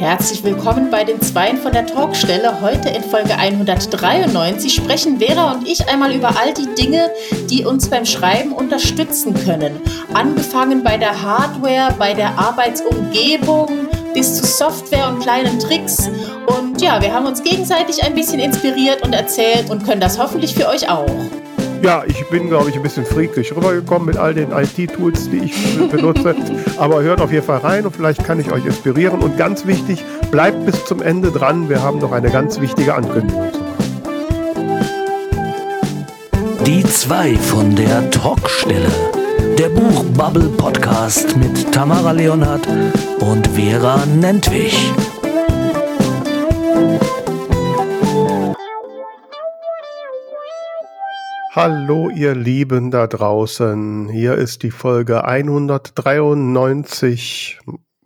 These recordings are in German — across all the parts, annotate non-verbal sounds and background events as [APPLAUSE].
Herzlich willkommen bei den Zweien von der Talkstelle. Heute in Folge 193 sprechen Vera und ich einmal über all die Dinge, die uns beim Schreiben unterstützen können. Angefangen bei der Hardware, bei der Arbeitsumgebung bis zu Software und kleinen Tricks. Und ja, wir haben uns gegenseitig ein bisschen inspiriert und erzählt und können das hoffentlich für euch auch. Ja, ich bin, glaube ich, ein bisschen friedlich rübergekommen mit all den IT-Tools, die ich benutze. Aber hört auf jeden Fall rein und vielleicht kann ich euch inspirieren. Und ganz wichtig, bleibt bis zum Ende dran. Wir haben noch eine ganz wichtige Ankündigung zu machen. Die zwei von der Talkstelle. Der Buchbubble Podcast mit Tamara Leonhardt und Vera Nentwich. Hallo ihr Lieben da draußen. Hier ist die Folge 193.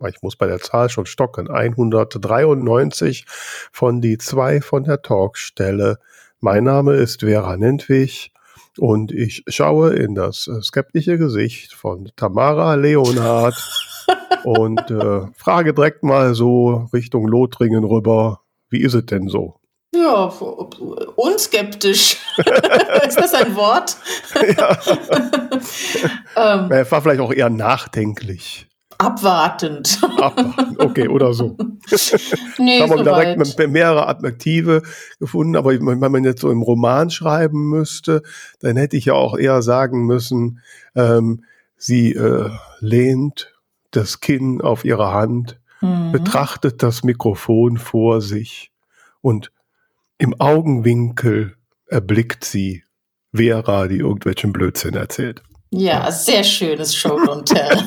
Ich muss bei der Zahl schon stocken. 193 von die zwei von der Talkstelle. Mein Name ist Vera Nentwich und ich schaue in das skeptische Gesicht von Tamara Leonhardt [LAUGHS] und äh, frage direkt mal so Richtung Lothringen rüber. Wie ist es denn so? Ja, unskeptisch. [LAUGHS] ist das ein Wort? ja. [LAUGHS] ähm, er war vielleicht auch eher nachdenklich. Abwartend. Abwartend. Okay, oder so. [LAUGHS] nee, haben wir direkt mehrere Adjektive gefunden, aber wenn man jetzt so im Roman schreiben müsste, dann hätte ich ja auch eher sagen müssen, ähm, sie äh, lehnt das Kinn auf ihre Hand, mhm. betrachtet das Mikrofon vor sich und im Augenwinkel erblickt sie Vera, die irgendwelchen Blödsinn erzählt. Ja, sehr schönes Show und Tell.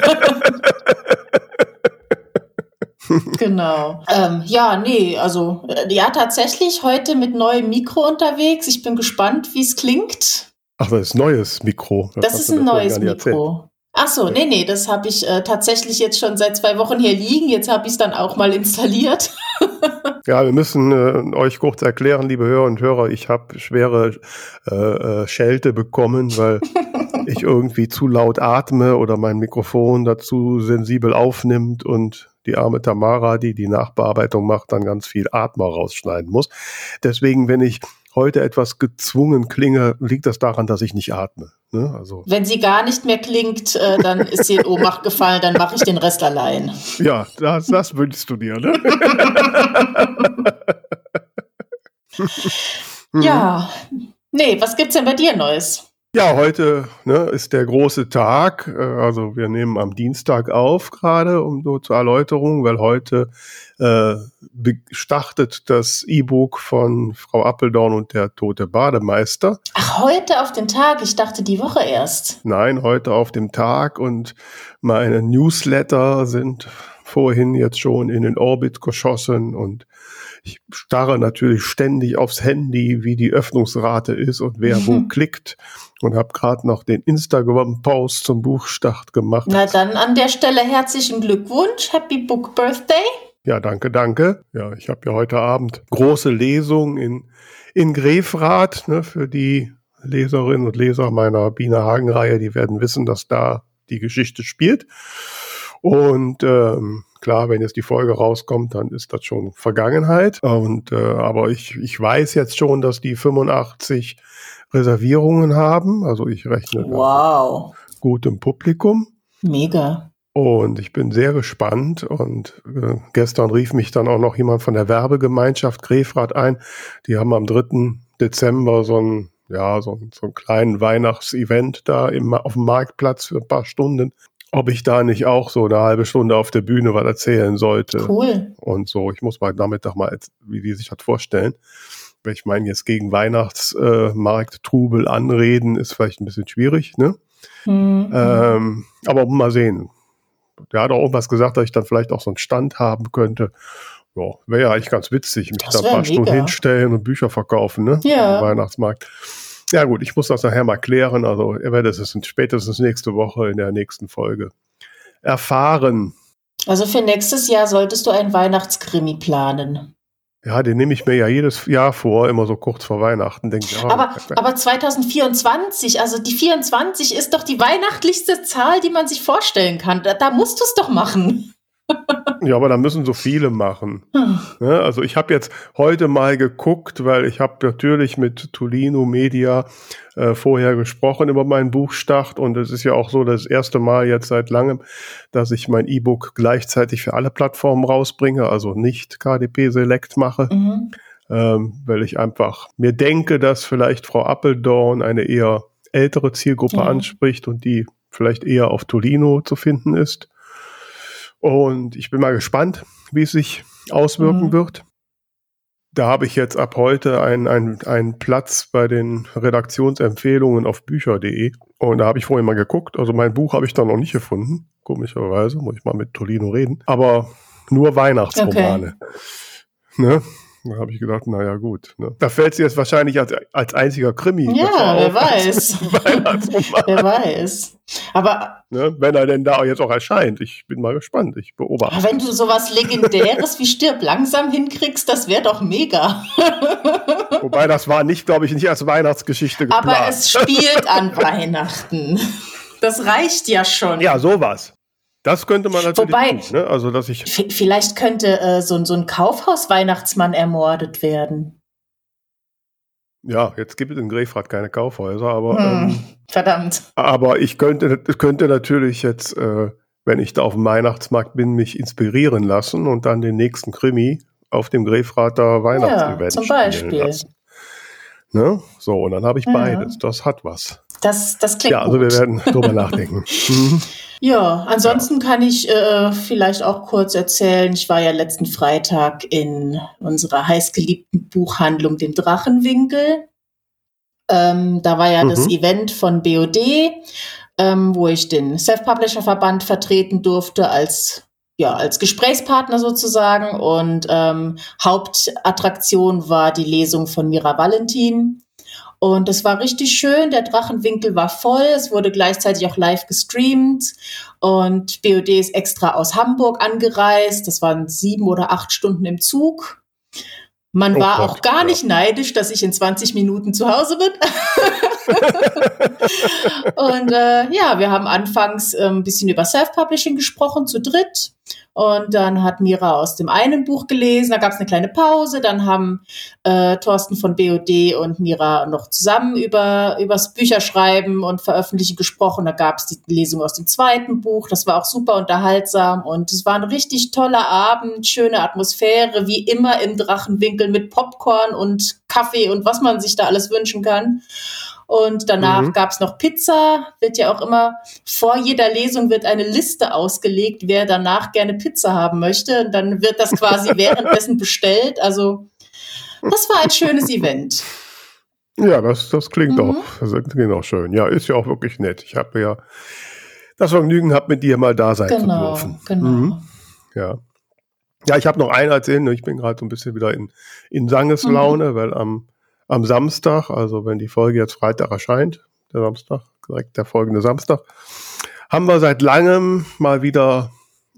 [LAUGHS] genau. Ähm, ja, nee, also äh, ja, tatsächlich heute mit neuem Mikro unterwegs. Ich bin gespannt, wie es klingt. Ach, das ist ein neues Mikro. Das, das ist ein neues Mikro. Ach so, nee, nee, das habe ich äh, tatsächlich jetzt schon seit zwei Wochen hier liegen. Jetzt habe ich es dann auch mal installiert. [LAUGHS] ja, wir müssen äh, euch kurz erklären, liebe Hörer und Hörer, ich habe schwere äh, äh, Schelte bekommen, weil [LAUGHS] ich irgendwie zu laut atme oder mein Mikrofon dazu sensibel aufnimmt und die arme Tamara, die die Nachbearbeitung macht, dann ganz viel Atmer rausschneiden muss. Deswegen, wenn ich heute etwas gezwungen klinge, liegt das daran, dass ich nicht atme. Ne? Also Wenn sie gar nicht mehr klingt, äh, dann ist sie in Ohnmacht gefallen, dann mache ich den Rest allein. Ja, das, das wünschst du dir, ne? [LAUGHS] ja. Nee, was gibt's denn bei dir Neues? Ja, heute ne, ist der große Tag. Äh, also wir nehmen am Dienstag auf gerade, um nur zur Erläuterung, weil heute äh, startet das E-Book von Frau Appeldorn und der tote Bademeister. Ach, heute auf den Tag? Ich dachte die Woche erst. Nein, heute auf dem Tag und meine Newsletter sind vorhin jetzt schon in den Orbit geschossen und ich starre natürlich ständig aufs Handy, wie die Öffnungsrate ist und wer mhm. wo [LAUGHS] klickt und habe gerade noch den Instagram-Post zum Buchstart gemacht. Na dann an der Stelle herzlichen Glückwunsch, Happy Book Birthday. Ja, danke, danke. Ja, ich habe ja heute Abend große Lesung in, in Grefrath ne, für die Leserinnen und Leser meiner Biene Hagen-Reihe. Die werden wissen, dass da die Geschichte spielt. Und ähm, klar, wenn jetzt die Folge rauskommt, dann ist das schon Vergangenheit. Und äh, aber ich, ich weiß jetzt schon, dass die 85 Reservierungen haben. Also ich rechne wow. gut im Publikum. Mega. Und ich bin sehr gespannt. Und äh, gestern rief mich dann auch noch jemand von der Werbegemeinschaft Grefrath ein. Die haben am 3. Dezember so ein ja, so, so einen kleinen Weihnachtsevent da im, auf dem Marktplatz für ein paar Stunden ob ich da nicht auch so eine halbe Stunde auf der Bühne was erzählen sollte. Cool. Und so, ich muss mal damit doch mal, wie die sich das vorstellen. Ich meine, jetzt gegen Weihnachtsmarkt Trubel anreden, ist vielleicht ein bisschen schwierig, ne? Mhm. Ähm, aber mal sehen. Der hat auch irgendwas gesagt, dass ich dann vielleicht auch so einen Stand haben könnte. Ja, wäre ja eigentlich ganz witzig, mich da ein paar mega. Stunden hinstellen und Bücher verkaufen, ne? Ja. Weihnachtsmarkt. Ja gut, ich muss das nachher mal klären. Also ihr werdet es spätestens nächste Woche in der nächsten Folge erfahren. Also für nächstes Jahr solltest du ein Weihnachtskrimi planen. Ja, den nehme ich mir ja jedes Jahr vor, immer so kurz vor Weihnachten, denke ich. Oh, aber, aber 2024, also die 24 ist doch die weihnachtlichste Zahl, die man sich vorstellen kann. Da, da musst du es doch machen. Ja, aber da müssen so viele machen. Hm. Ja, also ich habe jetzt heute mal geguckt, weil ich habe natürlich mit Tolino Media äh, vorher gesprochen über meinen Buchstart und es ist ja auch so das erste Mal jetzt seit langem, dass ich mein E-Book gleichzeitig für alle Plattformen rausbringe, also nicht KDP Select mache. Mhm. Ähm, weil ich einfach mir denke, dass vielleicht Frau Appeldorn eine eher ältere Zielgruppe ja. anspricht und die vielleicht eher auf Tolino zu finden ist. Und ich bin mal gespannt, wie es sich auswirken mhm. wird. Da habe ich jetzt ab heute einen, einen, einen Platz bei den Redaktionsempfehlungen auf bücher.de. Und da habe ich vorhin mal geguckt. Also mein Buch habe ich da noch nicht gefunden. Komischerweise, muss ich mal mit Tolino reden. Aber nur Weihnachtsromane. Okay. Ne? Da habe ich gedacht, naja, gut. Ne? Da fällt sie jetzt wahrscheinlich als, als einziger Krimi. Ja, wer weiß. [LAUGHS] wer weiß. Aber. Ne? Wenn er denn da jetzt auch erscheint. Ich bin mal gespannt. Ich beobachte. Aber wenn du sowas Legendäres wie Stirb langsam hinkriegst, das wäre doch mega. [LAUGHS] Wobei das war nicht, glaube ich, nicht als Weihnachtsgeschichte geplant. Aber es spielt an [LAUGHS] Weihnachten. Das reicht ja schon. Ja, sowas. Das könnte man natürlich Wobei, tun, ne? Also, dass ich. Vielleicht könnte äh, so, so ein Kaufhaus-Weihnachtsmann ermordet werden. Ja, jetzt gibt es in Grefrath keine Kaufhäuser, aber. Hm, ähm, verdammt. Aber ich könnte, könnte natürlich jetzt, äh, wenn ich da auf dem Weihnachtsmarkt bin, mich inspirieren lassen und dann den nächsten Krimi auf dem Grefrather Weihnachtsevent ja, zum Beispiel. Lassen. Ne? So, und dann habe ich ja. beides. Das hat was. Das, das klingt Ja, also gut. wir werden drüber [LAUGHS] nachdenken. Mhm. Ja, ansonsten kann ich äh, vielleicht auch kurz erzählen, ich war ja letzten Freitag in unserer heißgeliebten Buchhandlung, dem Drachenwinkel. Ähm, da war ja mhm. das Event von BOD, ähm, wo ich den Self-Publisher-Verband vertreten durfte als ja, als Gesprächspartner sozusagen. Und ähm, Hauptattraktion war die Lesung von Mira Valentin. Und das war richtig schön. Der Drachenwinkel war voll. Es wurde gleichzeitig auch live gestreamt. Und BOD ist extra aus Hamburg angereist. Das waren sieben oder acht Stunden im Zug. Man oh war Gott, auch gar ja. nicht neidisch, dass ich in 20 Minuten zu Hause bin. [LAUGHS] und äh, ja, wir haben anfangs äh, ein bisschen über Self-Publishing gesprochen, zu dritt. Und dann hat Mira aus dem einen Buch gelesen, da gab es eine kleine Pause, dann haben äh, Thorsten von BOD und Mira noch zusammen über übers Bücherschreiben und Veröffentlichen gesprochen. Da gab es die Lesung aus dem zweiten Buch, das war auch super unterhaltsam und es war ein richtig toller Abend, schöne Atmosphäre, wie immer im Drachenwinkel mit Popcorn und Kaffee und was man sich da alles wünschen kann. Und danach mhm. gab es noch Pizza, wird ja auch immer, vor jeder Lesung wird eine Liste ausgelegt, wer danach gerne Pizza haben möchte. Und dann wird das quasi [LAUGHS] währenddessen bestellt. Also das war ein schönes Event. Ja, das, das klingt mhm. auch, das klingt auch schön. Ja, ist ja auch wirklich nett. Ich habe ja das Vergnügen gehabt, mit dir mal da sein genau, zu dürfen. Genau. Mhm. Ja. Ja, ich habe noch einen erzählen. Ich bin gerade so ein bisschen wieder in, in Sangeslaune, mhm. weil am am Samstag, also wenn die Folge jetzt Freitag erscheint, der Samstag, direkt der folgende Samstag, haben wir seit langem mal wieder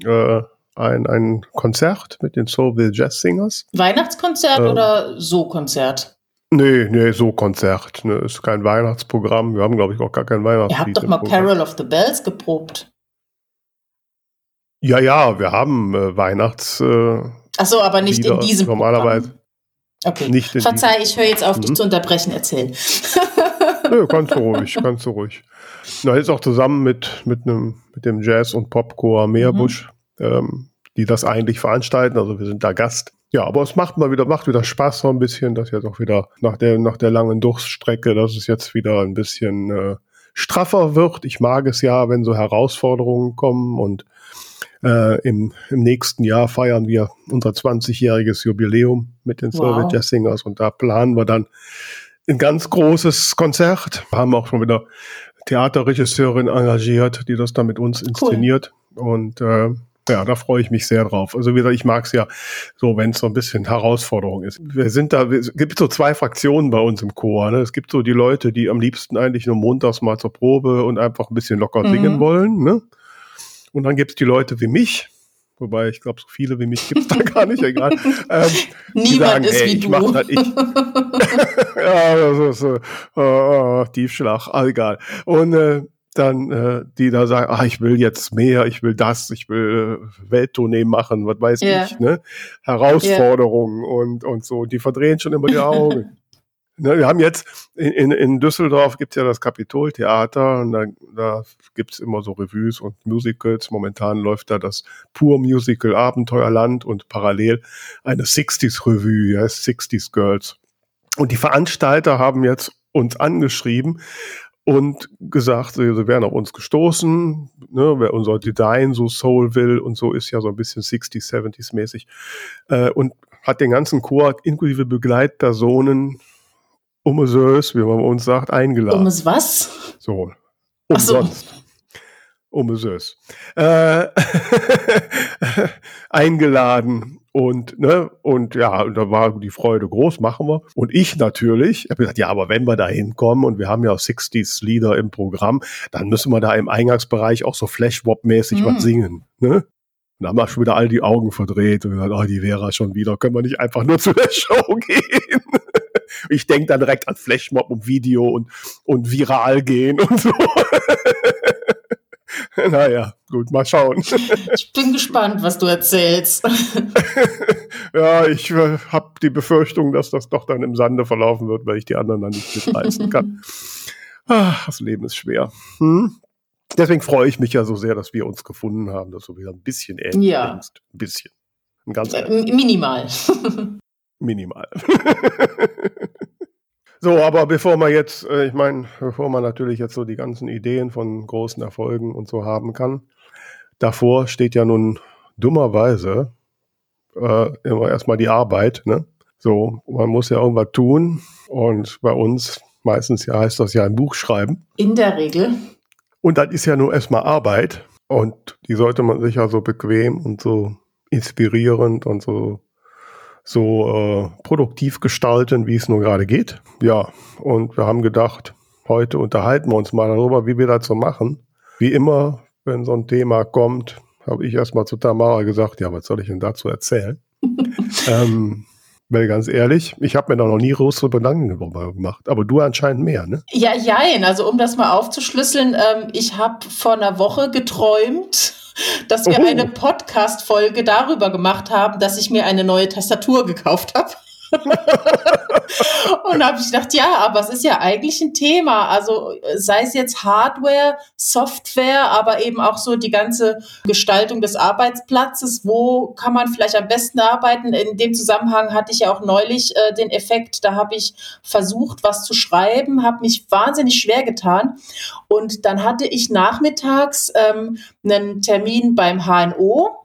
äh, ein, ein Konzert mit den Soulville Jazz Singers. Weihnachtskonzert ähm, oder So-Konzert? Nee, nee, So-Konzert. Ne, ist kein Weihnachtsprogramm. Wir haben, glaube ich, auch gar kein Weihnachtslied. Ihr habt doch mal Carol of the Bells geprobt. Ja, ja, wir haben äh, Weihnachts. Äh, Ach so, aber nicht Lieder, in diesem normalerweise. Programm. Okay, Nicht verzeih, ich höre jetzt auf, mhm. dich zu unterbrechen. Erzähl. Nö, du ruhig, du ruhig. Na, jetzt auch zusammen mit, mit, einem, mit dem Jazz- und Popchor Meerbusch, mhm. ähm, die das eigentlich veranstalten. Also wir sind da Gast. Ja, aber es macht mal wieder, macht wieder Spaß so ein bisschen, dass jetzt auch wieder nach der, nach der langen Durststrecke, dass es jetzt wieder ein bisschen äh, straffer wird. Ich mag es ja, wenn so Herausforderungen kommen und äh, im, Im nächsten Jahr feiern wir unser 20-jähriges Jubiläum mit den wow. Soviet Jazz Singers und da planen wir dann ein ganz großes Konzert. Wir haben auch schon wieder Theaterregisseurin engagiert, die das dann mit uns inszeniert. Cool. Und äh, ja, da freue ich mich sehr drauf. Also wie gesagt, ich mag es ja so, wenn es so ein bisschen Herausforderung ist. Wir sind da, es gibt so zwei Fraktionen bei uns im Chor. Ne? Es gibt so die Leute, die am liebsten eigentlich nur montags mal zur Probe und einfach ein bisschen locker mhm. singen wollen. Ne? Und dann gibt es die Leute wie mich, wobei ich glaube, so viele wie mich gibt es da [LAUGHS] gar nicht, egal. Ähm, Niemand sagen, ist ey, wie du. Halt ich. [LAUGHS] [LAUGHS] ja, das ist äh, oh, Tiefschlag, ah, egal. Und äh, dann äh, die da sagen, ah, ich will jetzt mehr, ich will das, ich will äh, Welttournee machen, was weiß yeah. ich, ne? Herausforderungen yeah. und, und so. Die verdrehen schon immer die Augen. Ne, wir haben jetzt in, in, Düsseldorf gibt's ja das Kapitoltheater und da, da gibt's immer so Revues und Musicals. Momentan läuft da das Pur Musical Abenteuerland und parallel eine 60s Revue, ja, 60s Girls. Und die Veranstalter haben jetzt uns angeschrieben und gesagt, sie, sie wären auf uns gestoßen, ne, wer unser Design so Soul will und so ist ja so ein bisschen 60s, 70s mäßig äh, und hat den ganzen Chor inklusive Begleitpersonen um es, wie man bei uns sagt, eingeladen. Um es was? So, umsonst. So. Um es. Äh, [LAUGHS] eingeladen und, ne, und ja, und da war die Freude groß, machen wir. Und ich natürlich, habe gesagt, ja, aber wenn wir da hinkommen und wir haben ja 60s Lieder im Programm, dann müssen wir da im Eingangsbereich auch so Flashwop-mäßig mm. was singen, ne? Und haben wir schon wieder all die Augen verdreht und gesagt, oh, die Vera schon wieder, können wir nicht einfach nur zu der Show [LAUGHS] gehen? Ich denke dann direkt an Flashmob und Video und, und viral gehen und so. [LAUGHS] naja, gut, mal schauen. [LAUGHS] Ich bin gespannt, was du erzählst. [LAUGHS] ja, ich äh, habe die Befürchtung, dass das doch dann im Sande verlaufen wird, weil ich die anderen dann nicht mitreißen kann. Ach, das Leben ist schwer. Hm? Deswegen freue ich mich ja so sehr, dass wir uns gefunden haben, dass du wieder ein bisschen ähnlich ja. denkst. Ein bisschen. Ein ganz äh, minimal. minimal. So, aber bevor man jetzt, äh, ich meine, bevor man natürlich jetzt so die ganzen Ideen von großen Erfolgen und so haben kann, davor steht ja nun dummerweise äh, immer erstmal die Arbeit, ne? So, man muss ja irgendwas tun und bei uns meistens ja heißt das ja ein Buch schreiben. In der Regel. Und das ist ja nur erstmal Arbeit und die sollte man sich ja so bequem und so inspirierend und so so äh, produktiv gestalten, wie es nur gerade geht. Ja, und wir haben gedacht, heute unterhalten wir uns mal darüber, wie wir das so machen. Wie immer, wenn so ein Thema kommt, habe ich erstmal zu Tamara gesagt, ja, was soll ich denn dazu erzählen? [LAUGHS] ähm, weil ganz ehrlich, ich habe mir da noch nie größere Gedanken darüber gemacht. Aber du anscheinend mehr, ne? Ja, jein. Also um das mal aufzuschlüsseln, ähm, ich habe vor einer Woche geträumt, dass wir eine [LAUGHS] Podcast-Folge darüber gemacht haben, dass ich mir eine neue Tastatur gekauft habe. [LAUGHS] und habe ich gedacht, ja, aber es ist ja eigentlich ein Thema. Also sei es jetzt Hardware, Software, aber eben auch so die ganze Gestaltung des Arbeitsplatzes. Wo kann man vielleicht am besten arbeiten? In dem Zusammenhang hatte ich ja auch neulich äh, den Effekt, da habe ich versucht, was zu schreiben, habe mich wahnsinnig schwer getan. Und dann hatte ich nachmittags ähm, einen Termin beim HNO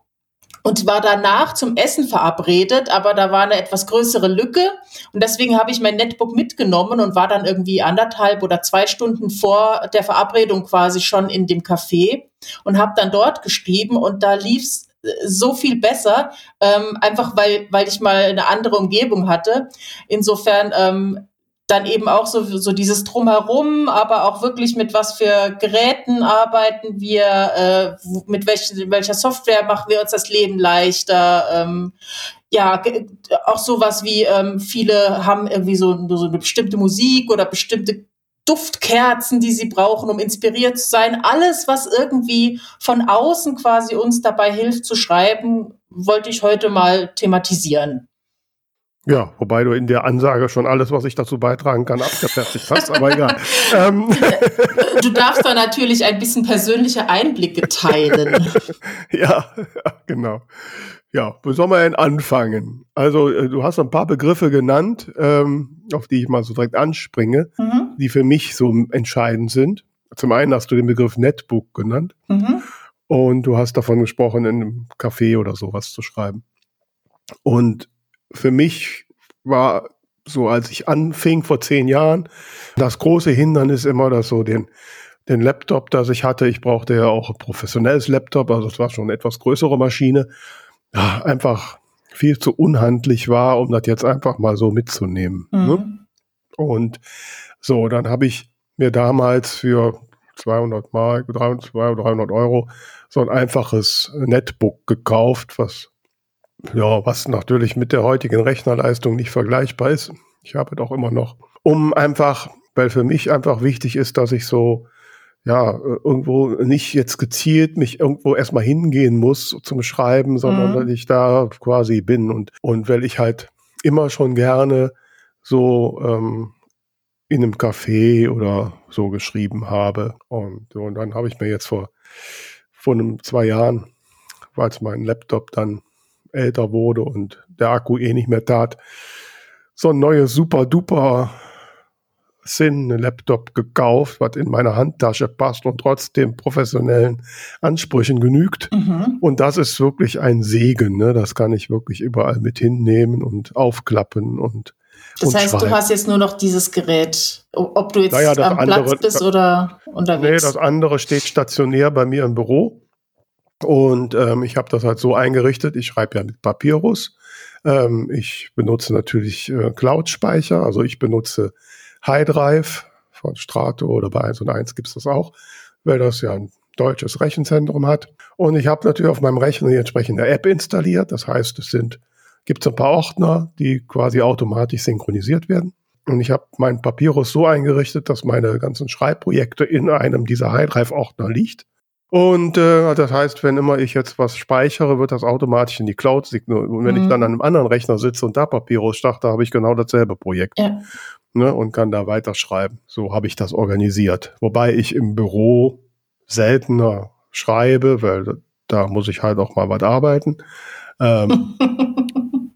und war danach zum Essen verabredet, aber da war eine etwas größere Lücke und deswegen habe ich mein Netbook mitgenommen und war dann irgendwie anderthalb oder zwei Stunden vor der Verabredung quasi schon in dem Café und habe dann dort geschrieben und da lief's äh, so viel besser, ähm, einfach weil, weil ich mal eine andere Umgebung hatte. Insofern ähm, dann eben auch so, so dieses Drumherum, aber auch wirklich mit was für Geräten arbeiten wir, äh, mit welch, welcher Software machen wir uns das Leben leichter. Ähm, ja, auch sowas wie ähm, viele haben irgendwie so, so eine bestimmte Musik oder bestimmte Duftkerzen, die sie brauchen, um inspiriert zu sein. Alles, was irgendwie von außen quasi uns dabei hilft zu schreiben, wollte ich heute mal thematisieren. Ja, wobei du in der Ansage schon alles, was ich dazu beitragen kann, abgefertigt hast, aber egal. [LAUGHS] ähm. Du darfst da natürlich ein bisschen persönliche Einblicke teilen. [LAUGHS] ja, genau. Ja, wo soll man denn anfangen? Also, äh, du hast ein paar Begriffe genannt, ähm, auf die ich mal so direkt anspringe, mhm. die für mich so entscheidend sind. Zum einen hast du den Begriff Netbook genannt mhm. und du hast davon gesprochen, in einem Café oder sowas zu schreiben. Und für mich war so, als ich anfing vor zehn Jahren, das große Hindernis immer, dass so den, den Laptop, das ich hatte, ich brauchte ja auch ein professionelles Laptop, also es war schon eine etwas größere Maschine, ja, einfach viel zu unhandlich war, um das jetzt einfach mal so mitzunehmen. Ne? Mhm. Ne? Und so, dann habe ich mir damals für 200 Mark, 200, 300 Euro so ein einfaches Netbook gekauft, was ja, was natürlich mit der heutigen Rechnerleistung nicht vergleichbar ist. Ich habe doch immer noch, um einfach, weil für mich einfach wichtig ist, dass ich so, ja, irgendwo nicht jetzt gezielt mich irgendwo erstmal hingehen muss zum Schreiben, sondern mhm. weil ich da quasi bin und, und weil ich halt immer schon gerne so ähm, in einem Café oder so geschrieben habe. Und, und dann habe ich mir jetzt vor, vor einem zwei Jahren, weil mein Laptop dann älter wurde und der Akku eh nicht mehr tat, so ein neues super duper Sinn Laptop gekauft, was in meine Handtasche passt und trotzdem professionellen Ansprüchen genügt. Mhm. Und das ist wirklich ein Segen. Ne? Das kann ich wirklich überall mit hinnehmen und aufklappen und das heißt, schreiben. du hast jetzt nur noch dieses Gerät, ob du jetzt naja, am andere, Platz bist oder unterwegs? Nee, das andere steht stationär bei mir im Büro. Und ähm, ich habe das halt so eingerichtet. Ich schreibe ja mit Papyrus. Ähm, ich benutze natürlich äh, Cloud-Speicher. Also ich benutze HiDrive von Strato oder bei 1 und 1 gibt es das auch, weil das ja ein deutsches Rechenzentrum hat. Und ich habe natürlich auf meinem Rechner die entsprechende App installiert. Das heißt, es sind gibt es ein paar Ordner, die quasi automatisch synchronisiert werden. Und ich habe meinen Papyrus so eingerichtet, dass meine ganzen Schreibprojekte in einem dieser HiDrive-Ordner liegt. Und äh, das heißt, wenn immer ich jetzt was speichere, wird das automatisch in die Cloud signiert. Und wenn mhm. ich dann an einem anderen Rechner sitze und da Papyrus starte, habe ich genau dasselbe Projekt. Ja. Ne, und kann da weiterschreiben. So habe ich das organisiert. Wobei ich im Büro seltener schreibe, weil da muss ich halt auch mal was arbeiten. Ähm, [LAUGHS]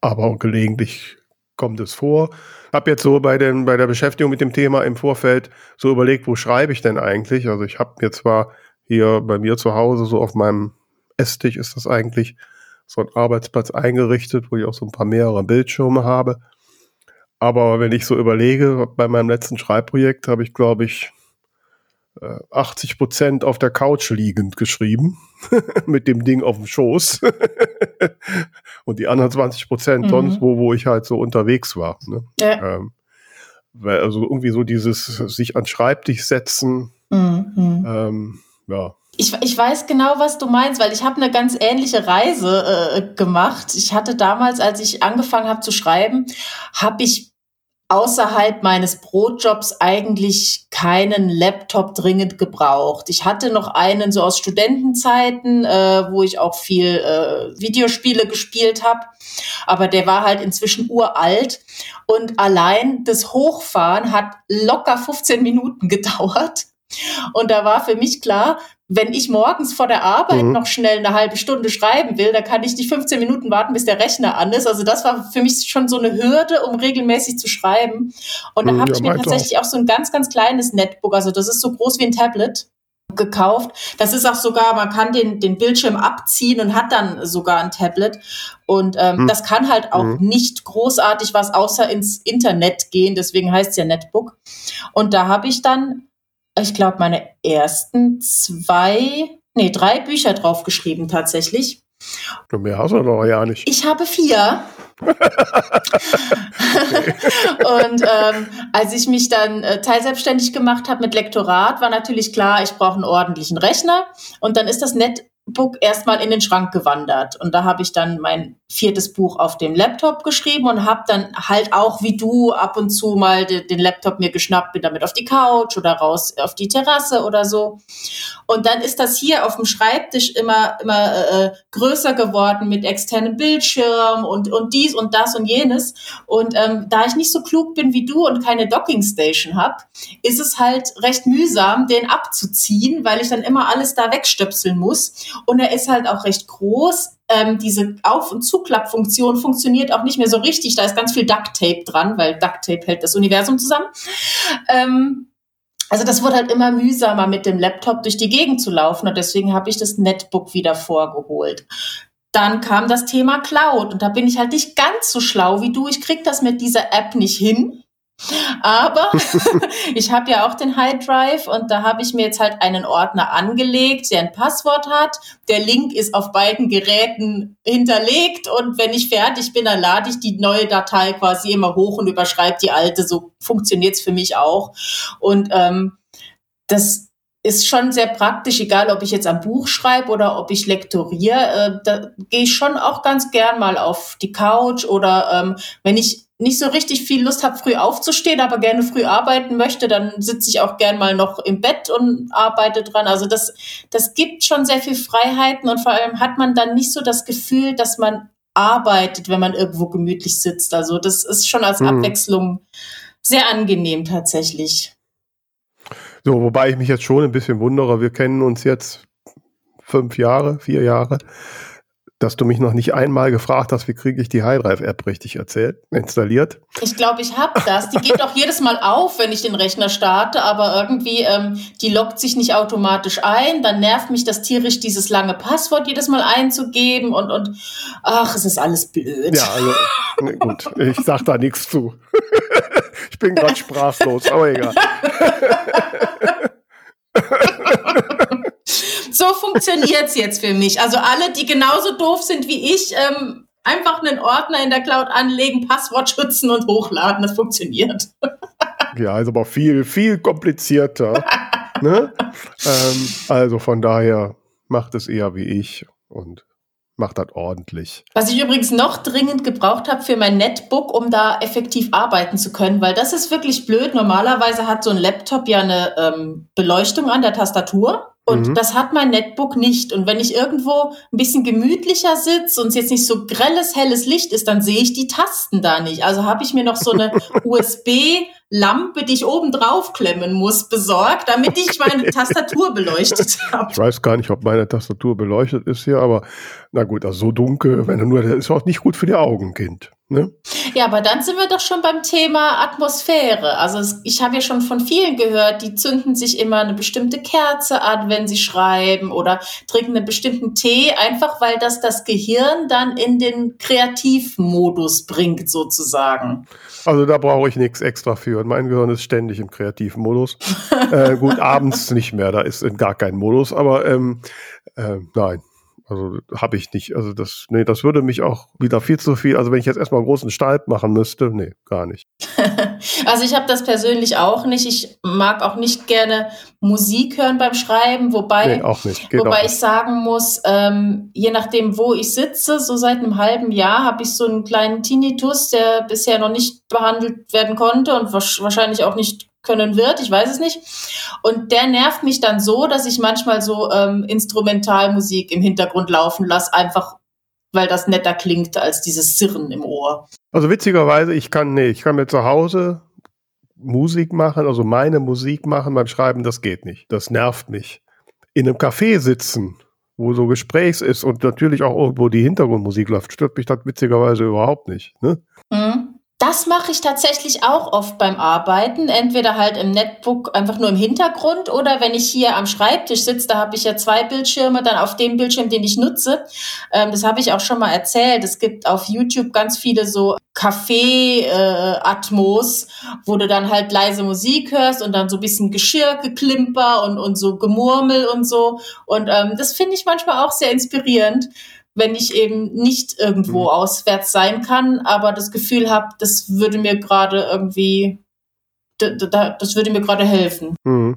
aber gelegentlich kommt es vor. Hab jetzt so bei, den, bei der Beschäftigung mit dem Thema im Vorfeld so überlegt, wo schreibe ich denn eigentlich? Also ich habe mir zwar hier bei mir zu Hause so auf meinem Esstisch ist das eigentlich so ein Arbeitsplatz eingerichtet, wo ich auch so ein paar mehrere Bildschirme habe. Aber wenn ich so überlege, bei meinem letzten Schreibprojekt habe ich, glaube ich, 80 Prozent auf der Couch liegend geschrieben, [LAUGHS] mit dem Ding auf dem Schoß. [LAUGHS] und die anderen 20 Prozent mhm. sonst wo, wo ich halt so unterwegs war. Ne? Ja. Ähm, weil also irgendwie so dieses sich an Schreibtisch setzen, mhm. ähm, ja. Ich, ich weiß genau, was du meinst, weil ich habe eine ganz ähnliche Reise äh, gemacht. Ich hatte damals, als ich angefangen habe zu schreiben, habe ich außerhalb meines Brotjobs eigentlich keinen Laptop dringend gebraucht. Ich hatte noch einen so aus Studentenzeiten, äh, wo ich auch viel äh, Videospiele gespielt habe, aber der war halt inzwischen uralt und allein das Hochfahren hat locker 15 Minuten [LAUGHS] gedauert. Und da war für mich klar, wenn ich morgens vor der Arbeit mhm. noch schnell eine halbe Stunde schreiben will, dann kann ich nicht 15 Minuten warten, bis der Rechner an ist. Also das war für mich schon so eine Hürde, um regelmäßig zu schreiben. Und da mhm, habe ja, ich mir tatsächlich auch. auch so ein ganz, ganz kleines Netbook, also das ist so groß wie ein Tablet gekauft. Das ist auch sogar, man kann den, den Bildschirm abziehen und hat dann sogar ein Tablet. Und ähm, hm. das kann halt auch hm. nicht großartig was außer ins Internet gehen. Deswegen heißt es ja Netbook. Und da habe ich dann ich glaube, meine ersten zwei, nee, drei Bücher draufgeschrieben tatsächlich. mehr hast du doch ja nicht. Ich habe vier. [LAUGHS] und ähm, als ich mich dann äh, teilselbstständig gemacht habe mit Lektorat, war natürlich klar, ich brauche einen ordentlichen Rechner. Und dann ist das nett Book erstmal in den Schrank gewandert. Und da habe ich dann mein viertes Buch auf dem Laptop geschrieben und habe dann halt auch wie du ab und zu mal de den Laptop mir geschnappt, bin damit auf die Couch oder raus auf die Terrasse oder so. Und dann ist das hier auf dem Schreibtisch immer immer äh, größer geworden mit externem Bildschirm und und dies und das und jenes. Und ähm, da ich nicht so klug bin wie du und keine Dockingstation habe, ist es halt recht mühsam, den abzuziehen, weil ich dann immer alles da wegstöpseln muss. Und er ist halt auch recht groß. Ähm, diese Auf- und Zuklappfunktion funktioniert auch nicht mehr so richtig. Da ist ganz viel Duct Tape dran, weil Duct Tape hält das Universum zusammen. Ähm, also das wurde halt immer mühsamer, mit dem Laptop durch die Gegend zu laufen. Und deswegen habe ich das Netbook wieder vorgeholt. Dann kam das Thema Cloud und da bin ich halt nicht ganz so schlau wie du. Ich krieg das mit dieser App nicht hin. Aber [LAUGHS] ich habe ja auch den High Drive und da habe ich mir jetzt halt einen Ordner angelegt, der ein Passwort hat. Der Link ist auf beiden Geräten hinterlegt und wenn ich fertig bin, dann lade ich die neue Datei quasi immer hoch und überschreibe die alte. So funktioniert's für mich auch. Und ähm, das ist schon sehr praktisch, egal ob ich jetzt am Buch schreibe oder ob ich lektoriere. Äh, da gehe ich schon auch ganz gern mal auf die Couch oder ähm, wenn ich nicht so richtig viel Lust habe, früh aufzustehen, aber gerne früh arbeiten möchte, dann sitze ich auch gern mal noch im Bett und arbeite dran. Also das, das gibt schon sehr viel Freiheiten und vor allem hat man dann nicht so das Gefühl, dass man arbeitet, wenn man irgendwo gemütlich sitzt. Also das ist schon als hm. Abwechslung sehr angenehm tatsächlich. So, wobei ich mich jetzt schon ein bisschen wundere, wir kennen uns jetzt fünf Jahre, vier Jahre dass du mich noch nicht einmal gefragt hast, wie kriege ich die HiDrive-App richtig erzählt, installiert. Ich glaube, ich habe das. Die geht auch jedes Mal auf, wenn ich den Rechner starte, aber irgendwie, ähm, die lockt sich nicht automatisch ein. Dann nervt mich das tierisch, dieses lange Passwort jedes Mal einzugeben und, und ach, es ist alles blöd. Ja, also, ne, gut, ich sag da nichts zu. [LAUGHS] ich bin gerade sprachlos, aber egal. [LAUGHS] so funktioniert's jetzt für mich. Also alle, die genauso doof sind wie ich, ähm, einfach einen Ordner in der Cloud anlegen, Passwort schützen und hochladen. Das funktioniert. ja, ist aber viel, viel komplizierter. [LAUGHS] ne? ähm, also von daher macht es eher wie ich und macht das ordentlich. Was ich übrigens noch dringend gebraucht habe für mein Netbook, um da effektiv arbeiten zu können, weil das ist wirklich blöd. Normalerweise hat so ein Laptop ja eine ähm, Beleuchtung an der Tastatur. Und mhm. das hat mein Netbook nicht. Und wenn ich irgendwo ein bisschen gemütlicher sitze und es jetzt nicht so grelles, helles Licht ist, dann sehe ich die Tasten da nicht. Also habe ich mir noch so eine [LAUGHS] USB-Lampe, die ich oben drauf klemmen muss, besorgt, damit ich meine [LAUGHS] Tastatur beleuchtet habe. Ich weiß gar nicht, ob meine Tastatur beleuchtet ist hier, aber na gut, also so dunkel, wenn du nur, das ist auch nicht gut für die Augen, Kind. Ne? Ja, aber dann sind wir doch schon beim Thema Atmosphäre. Also ich habe ja schon von vielen gehört, die zünden sich immer eine bestimmte Kerze an, wenn sie schreiben oder trinken einen bestimmten Tee, einfach weil das das Gehirn dann in den Kreativmodus bringt sozusagen. Also da brauche ich nichts extra für. Mein Gehirn ist ständig im kreativen Modus. äh, gut, abends nicht mehr, da ist gar kein Modus, aber ähm, äh, nein, also habe ich nicht. Also das, nee, das würde mich auch wieder viel zu viel. Also wenn ich jetzt erstmal großen Stalb machen müsste, nee, gar nicht. [LAUGHS] also ich habe das persönlich auch nicht. Ich mag auch nicht gerne Musik hören beim Schreiben, wobei, nee, wobei ich sagen muss, ähm, je nachdem, wo ich sitze, so seit einem halben Jahr habe ich so einen kleinen Tinnitus, der bisher noch nicht behandelt werden konnte und wahrscheinlich auch nicht können wird, ich weiß es nicht. Und der nervt mich dann so, dass ich manchmal so ähm, Instrumentalmusik im Hintergrund laufen lasse, einfach weil das netter klingt als dieses Sirren im Ohr. Also witzigerweise, ich kann, nee, ich kann mir zu Hause Musik machen, also meine Musik machen beim Schreiben, das geht nicht. Das nervt mich. In einem Café sitzen, wo so Gesprächs ist und natürlich auch irgendwo die Hintergrundmusik läuft, stört mich das witzigerweise überhaupt nicht. Ne? Mhm. Das mache ich tatsächlich auch oft beim Arbeiten. Entweder halt im Netbook einfach nur im Hintergrund oder wenn ich hier am Schreibtisch sitze, da habe ich ja zwei Bildschirme, dann auf dem Bildschirm, den ich nutze. Ähm, das habe ich auch schon mal erzählt. Es gibt auf YouTube ganz viele so Café-Atmos, äh, wo du dann halt leise Musik hörst und dann so ein bisschen Geschirrgeklimper und, und so Gemurmel und so. Und ähm, das finde ich manchmal auch sehr inspirierend wenn ich eben nicht irgendwo mhm. auswärts sein kann, aber das Gefühl habe, das würde mir gerade irgendwie, das würde mir gerade helfen. Mhm.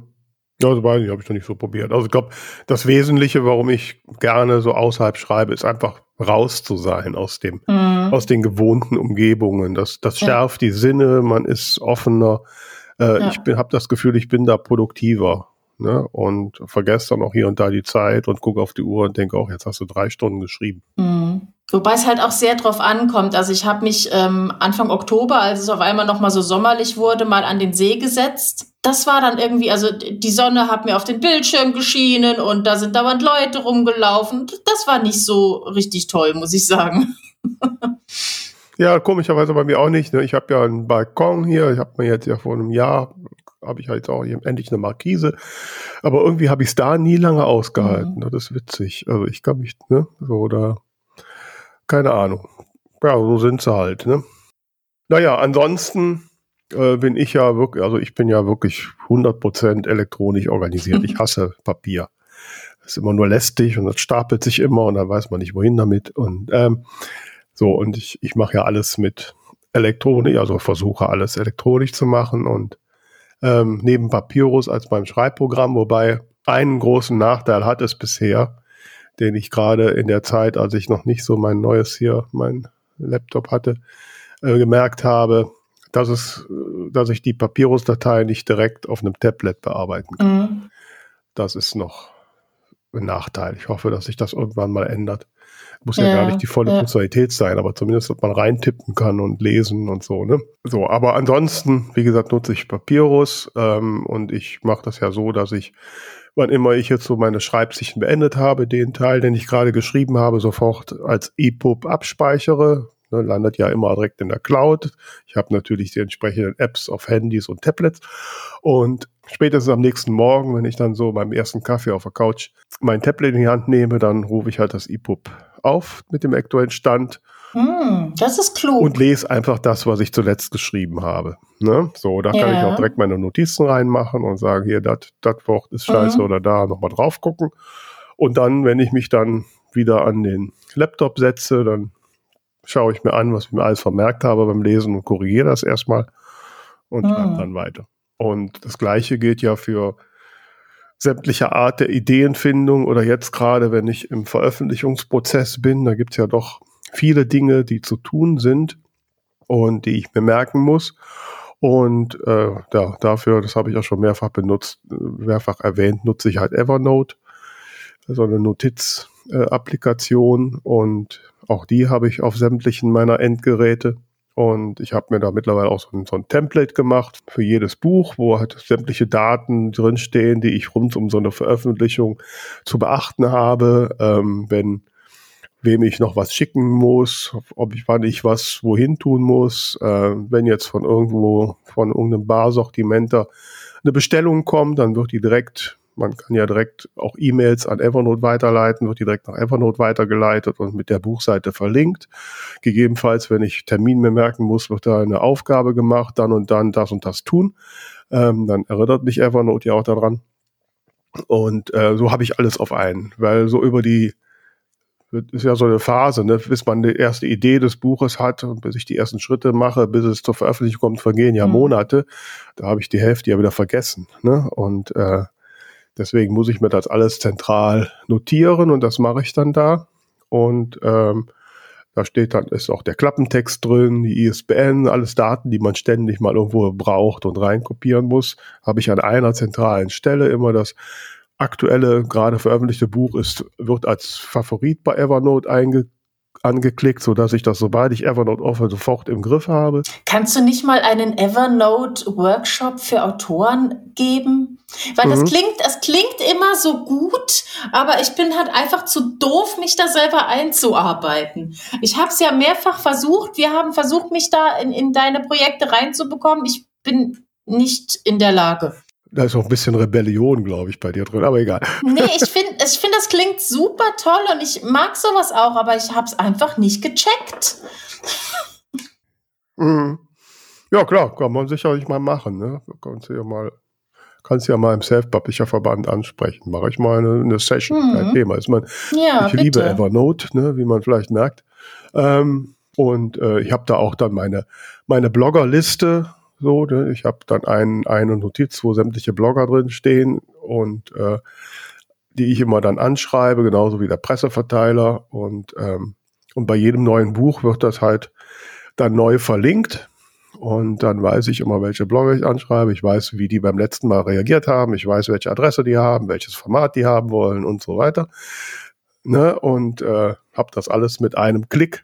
Ja, das weiß ich, habe ich noch nicht so probiert. Also ich glaube, das Wesentliche, warum ich gerne so außerhalb schreibe, ist einfach raus zu sein aus dem, mhm. aus den gewohnten Umgebungen. Das, das schärft ja. die Sinne, man ist offener. Äh, ja. Ich habe das Gefühl, ich bin da produktiver ne? und vergesse dann auch hier und da die Zeit und gucke auf die Uhr und denke auch, jetzt hast du drei Stunden geschrieben. Mhm. Wobei es halt auch sehr drauf ankommt. Also ich habe mich ähm, Anfang Oktober, als es auf einmal noch mal so sommerlich wurde, mal an den See gesetzt. Das war dann irgendwie, also die Sonne hat mir auf den Bildschirm geschienen und da sind dauernd Leute rumgelaufen. Das war nicht so richtig toll, muss ich sagen. Ja, komischerweise bei mir auch nicht. Ne? Ich habe ja einen Balkon hier. Ich habe mir jetzt ja vor einem Jahr habe ich halt auch endlich eine Markise. Aber irgendwie habe ich es da nie lange ausgehalten. Mhm. Das ist witzig. Also ich kann mich, ne, so da, keine Ahnung. Ja, so sind sie halt, ne. Naja, ansonsten äh, bin ich ja wirklich, also ich bin ja wirklich 100% elektronisch organisiert. Ich [LAUGHS] hasse Papier. Das ist immer nur lästig und das stapelt sich immer und dann weiß man nicht, wohin damit. Und ähm, so, und ich, ich mache ja alles mit Elektronik, also versuche alles elektronisch zu machen und ähm, neben Papyrus als beim Schreibprogramm, wobei einen großen Nachteil hat es bisher, den ich gerade in der Zeit, als ich noch nicht so mein neues hier, mein Laptop hatte, äh, gemerkt habe, dass es, dass ich die Papyrus-Datei nicht direkt auf einem Tablet bearbeiten kann. Mhm. Das ist noch Nachteil. Ich hoffe, dass sich das irgendwann mal ändert. Muss ja, ja gar nicht die volle ja. Funktionalität sein, aber zumindest, dass man reintippen kann und lesen und so, ne? So, aber ansonsten, wie gesagt, nutze ich Papyrus ähm, und ich mache das ja so, dass ich, wann immer ich jetzt so meine Schreibsichten beendet habe, den Teil, den ich gerade geschrieben habe, sofort als EPUB abspeichere, Ne, landet ja immer direkt in der Cloud. Ich habe natürlich die entsprechenden Apps auf Handys und Tablets. Und spätestens am nächsten Morgen, wenn ich dann so beim ersten Kaffee auf der Couch mein Tablet in die Hand nehme, dann rufe ich halt das EPUB auf mit dem aktuellen Stand. Mm, das ist klug. Und lese einfach das, was ich zuletzt geschrieben habe. Ne? So, da ja. kann ich auch direkt meine Notizen reinmachen und sagen, hier, das Wort ist scheiße mhm. oder da nochmal drauf gucken. Und dann, wenn ich mich dann wieder an den Laptop setze, dann schaue ich mir an, was ich mir alles vermerkt habe beim Lesen und korrigiere das erstmal und schreibe hm. dann weiter. Und das Gleiche gilt ja für sämtliche Art der Ideenfindung oder jetzt gerade, wenn ich im Veröffentlichungsprozess bin, da gibt es ja doch viele Dinge, die zu tun sind und die ich bemerken muss. Und äh, da, dafür, das habe ich auch schon mehrfach benutzt, mehrfach erwähnt, nutze ich halt Evernote, so eine Notiz-Applikation äh, und auch die habe ich auf sämtlichen meiner Endgeräte. Und ich habe mir da mittlerweile auch so ein, so ein, Template gemacht für jedes Buch, wo halt sämtliche Daten drinstehen, die ich rund um so eine Veröffentlichung zu beachten habe. Ähm, wenn wem ich noch was schicken muss, ob ich wann ich was wohin tun muss, äh, wenn jetzt von irgendwo, von irgendeinem Barsortimenter eine Bestellung kommt, dann wird die direkt man kann ja direkt auch E-Mails an Evernote weiterleiten, wird direkt nach Evernote weitergeleitet und mit der Buchseite verlinkt. Gegebenenfalls, wenn ich Termin mir merken muss, wird da eine Aufgabe gemacht, dann und dann das und das tun. Ähm, dann erinnert mich Evernote ja auch daran. Und äh, so habe ich alles auf einen, weil so über die ist ja so eine Phase, ne? bis man die erste Idee des Buches hat und bis ich die ersten Schritte mache, bis es zur Veröffentlichung kommt, vergehen ja mhm. Monate. Da habe ich die Hälfte ja wieder vergessen. Ne? Und äh, Deswegen muss ich mir das alles zentral notieren und das mache ich dann da. Und ähm, da steht dann, ist auch der Klappentext drin, die ISBN, alles Daten, die man ständig mal irgendwo braucht und reinkopieren muss, habe ich an einer zentralen Stelle immer das aktuelle, gerade veröffentlichte Buch ist, wird als Favorit bei Evernote einge angeklickt, so dass ich das, sobald ich Evernote offer, sofort im Griff habe. Kannst du nicht mal einen Evernote-Workshop für Autoren geben? Weil mhm. das klingt, es klingt immer so gut, aber ich bin halt einfach zu doof, mich da selber einzuarbeiten. Ich habe es ja mehrfach versucht. Wir haben versucht, mich da in, in deine Projekte reinzubekommen. Ich bin nicht in der Lage. Da ist auch ein bisschen Rebellion, glaube ich, bei dir drin, aber egal. Nee, ich [LAUGHS] finde, ich find, das klingt super toll und ich mag sowas auch, aber ich habe es einfach nicht gecheckt. [LAUGHS] Mhm. Ja, klar, kann man sicherlich mal machen. Ne? Kannst du ja mal, kannst ja mal im Self-Publisher-Verband ansprechen. Mache ich mal eine, eine Session, mhm. kein Thema. Ist man, ja, ich bitte. liebe Evernote, ne, wie man vielleicht merkt. Ähm, und äh, ich habe da auch dann meine, meine Bloggerliste so, ne? Ich habe dann ein, eine Notiz, wo sämtliche Blogger drin stehen und äh, die ich immer dann anschreibe, genauso wie der Presseverteiler. Und, ähm, und bei jedem neuen Buch wird das halt dann neu verlinkt. Und dann weiß ich immer, welche Blogger ich anschreibe. Ich weiß, wie die beim letzten Mal reagiert haben. Ich weiß, welche Adresse die haben, welches Format die haben wollen und so weiter. Ne? Und äh, habe das alles mit einem Klick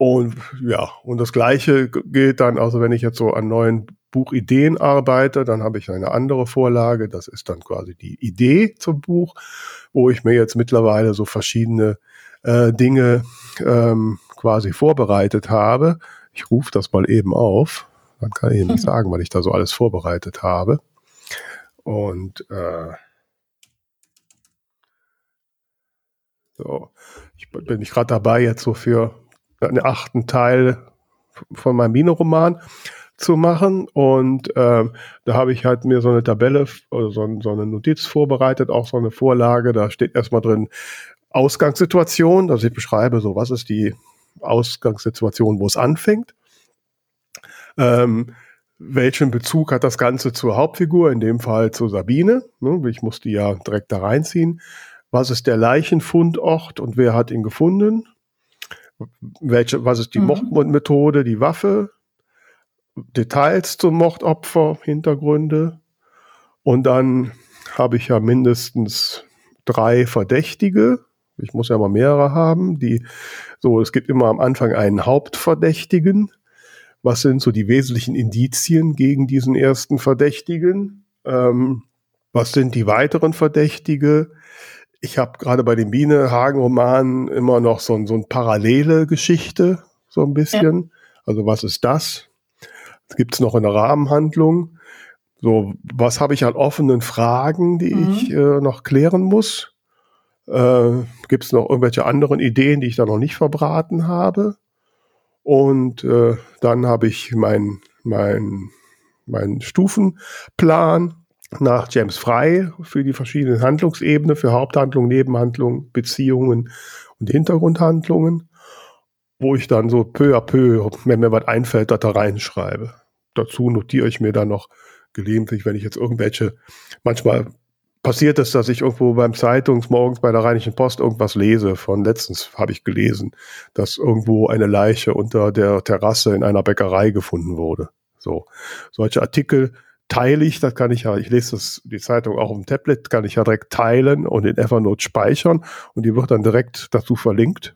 und ja, und das Gleiche gilt dann, also wenn ich jetzt so an neuen Buchideen arbeite, dann habe ich eine andere Vorlage. Das ist dann quasi die Idee zum Buch, wo ich mir jetzt mittlerweile so verschiedene äh, Dinge ähm, quasi vorbereitet habe. Ich rufe das mal eben auf. Dann kann ich nicht [LAUGHS] sagen, was ich da so alles vorbereitet habe. Und äh, so, ich bin ich gerade dabei, jetzt so für einen achten Teil von meinem Mini-Roman zu machen. Und ähm, da habe ich halt mir so eine Tabelle oder so, so, eine Notiz vorbereitet, auch so eine Vorlage. Da steht erstmal drin Ausgangssituation. Also ich beschreibe so, was ist die Ausgangssituation, wo es anfängt. Ähm, welchen Bezug hat das Ganze zur Hauptfigur, in dem Fall zu Sabine? Ne, ich musste ja direkt da reinziehen. Was ist der Leichenfundort und wer hat ihn gefunden? Welche, was ist die mhm. Mordmethode, die Waffe? Details zum Mordopfer, Hintergründe. Und dann habe ich ja mindestens drei Verdächtige. Ich muss ja mal mehrere haben, die so, es gibt immer am Anfang einen Hauptverdächtigen. Was sind so die wesentlichen Indizien gegen diesen ersten Verdächtigen? Ähm, was sind die weiteren Verdächtige? Ich habe gerade bei den Biene-Hagen-Romanen immer noch so, so eine parallele Geschichte, so ein bisschen. Ja. Also was ist das? Gibt es noch eine Rahmenhandlung? So, was habe ich an offenen Fragen, die mhm. ich äh, noch klären muss? Äh, Gibt es noch irgendwelche anderen Ideen, die ich da noch nicht verbraten habe? Und äh, dann habe ich meinen mein, mein Stufenplan nach James Frey für die verschiedenen Handlungsebenen, für Haupthandlung, Nebenhandlung, Beziehungen und Hintergrundhandlungen, wo ich dann so peu à peu, wenn mir was einfällt, da reinschreibe. Dazu notiere ich mir dann noch gelegentlich, wenn ich jetzt irgendwelche, manchmal passiert es, dass ich irgendwo beim Zeitungsmorgens bei der Rheinischen Post irgendwas lese. Von letztens habe ich gelesen, dass irgendwo eine Leiche unter der Terrasse in einer Bäckerei gefunden wurde. So, solche Artikel teile ich, das kann ich ja, ich lese das, die Zeitung auch auf dem Tablet, kann ich ja direkt teilen und in Evernote speichern und die wird dann direkt dazu verlinkt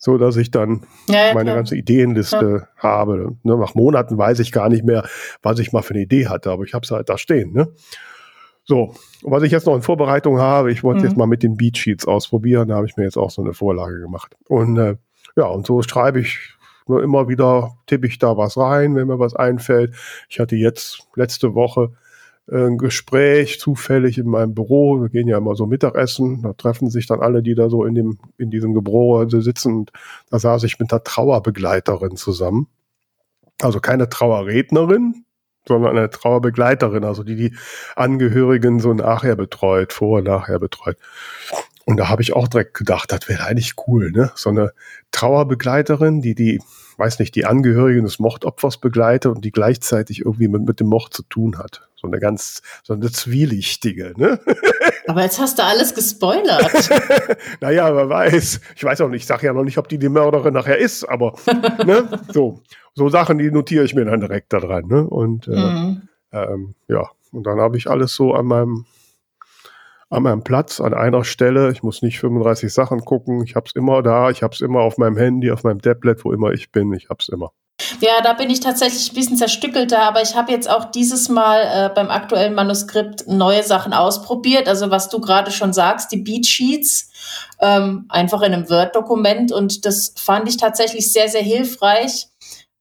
so dass ich dann ja, ja, meine klar. ganze Ideenliste ja. habe. Ne, nach Monaten weiß ich gar nicht mehr, was ich mal für eine Idee hatte, aber ich habe es halt da stehen. Ne? So, und was ich jetzt noch in Vorbereitung habe, ich wollte mhm. jetzt mal mit den Beatsheets ausprobieren, da habe ich mir jetzt auch so eine Vorlage gemacht. Und äh, ja, und so schreibe ich nur immer wieder, tippe ich da was rein, wenn mir was einfällt. Ich hatte jetzt letzte Woche ein Gespräch zufällig in meinem Büro. Wir gehen ja immer so Mittagessen. Da treffen sich dann alle, die da so in dem, in diesem Büro sitzen. Und da saß ich mit einer Trauerbegleiterin zusammen. Also keine Trauerrednerin, sondern eine Trauerbegleiterin, also die die Angehörigen so nachher betreut, vor und nachher betreut. Und da habe ich auch direkt gedacht, das wäre eigentlich cool, ne? So eine Trauerbegleiterin, die die weiß nicht, die Angehörigen des Mordopfers begleite und die gleichzeitig irgendwie mit, mit dem Mord zu tun hat. So eine ganz, so eine zwielichtige, ne? [LAUGHS] Aber jetzt hast du alles gespoilert. [LAUGHS] naja, wer weiß. Ich weiß auch nicht, ich sage ja noch nicht, ob die die Mörderin nachher ist, aber [LAUGHS] ne? so, so Sachen, die notiere ich mir dann direkt da dran. Ne? Und äh, mhm. ähm, ja, und dann habe ich alles so an meinem an meinem Platz, an einer Stelle. Ich muss nicht 35 Sachen gucken. Ich habe es immer da. Ich habe es immer auf meinem Handy, auf meinem Tablet, wo immer ich bin. Ich habe es immer. Ja, da bin ich tatsächlich ein bisschen zerstückelter, aber ich habe jetzt auch dieses Mal äh, beim aktuellen Manuskript neue Sachen ausprobiert. Also was du gerade schon sagst, die Beat Sheets, ähm, einfach in einem Word-Dokument und das fand ich tatsächlich sehr, sehr hilfreich.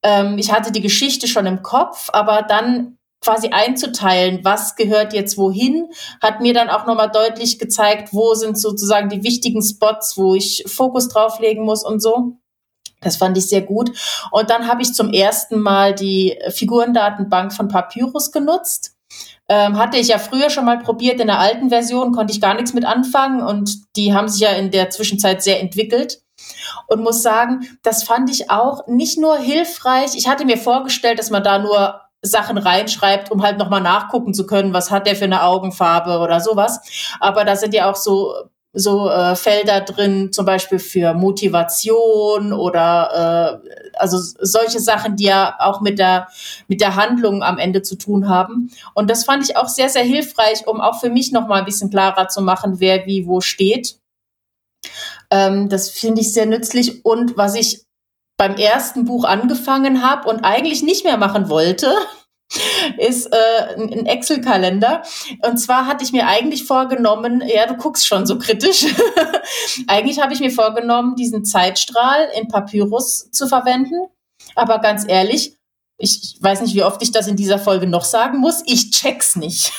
Ähm, ich hatte die Geschichte schon im Kopf, aber dann quasi einzuteilen, was gehört jetzt wohin, hat mir dann auch nochmal deutlich gezeigt, wo sind sozusagen die wichtigen Spots, wo ich Fokus drauflegen muss und so. Das fand ich sehr gut. Und dann habe ich zum ersten Mal die Figurendatenbank von Papyrus genutzt. Ähm, hatte ich ja früher schon mal probiert, in der alten Version konnte ich gar nichts mit anfangen und die haben sich ja in der Zwischenzeit sehr entwickelt und muss sagen, das fand ich auch nicht nur hilfreich. Ich hatte mir vorgestellt, dass man da nur Sachen reinschreibt, um halt nochmal nachgucken zu können, was hat der für eine Augenfarbe oder sowas. Aber da sind ja auch so so äh, Felder drin, zum Beispiel für Motivation oder äh, also solche Sachen, die ja auch mit der mit der Handlung am Ende zu tun haben. Und das fand ich auch sehr sehr hilfreich, um auch für mich noch mal ein bisschen klarer zu machen, wer wie wo steht. Ähm, das finde ich sehr nützlich. Und was ich beim ersten Buch angefangen habe und eigentlich nicht mehr machen wollte, [LAUGHS] ist äh, ein Excel-Kalender. Und zwar hatte ich mir eigentlich vorgenommen, ja, du guckst schon so kritisch. [LAUGHS] eigentlich habe ich mir vorgenommen, diesen Zeitstrahl in Papyrus zu verwenden. Aber ganz ehrlich, ich, weiß nicht, wie oft ich das in dieser Folge noch sagen muss. Ich check's nicht.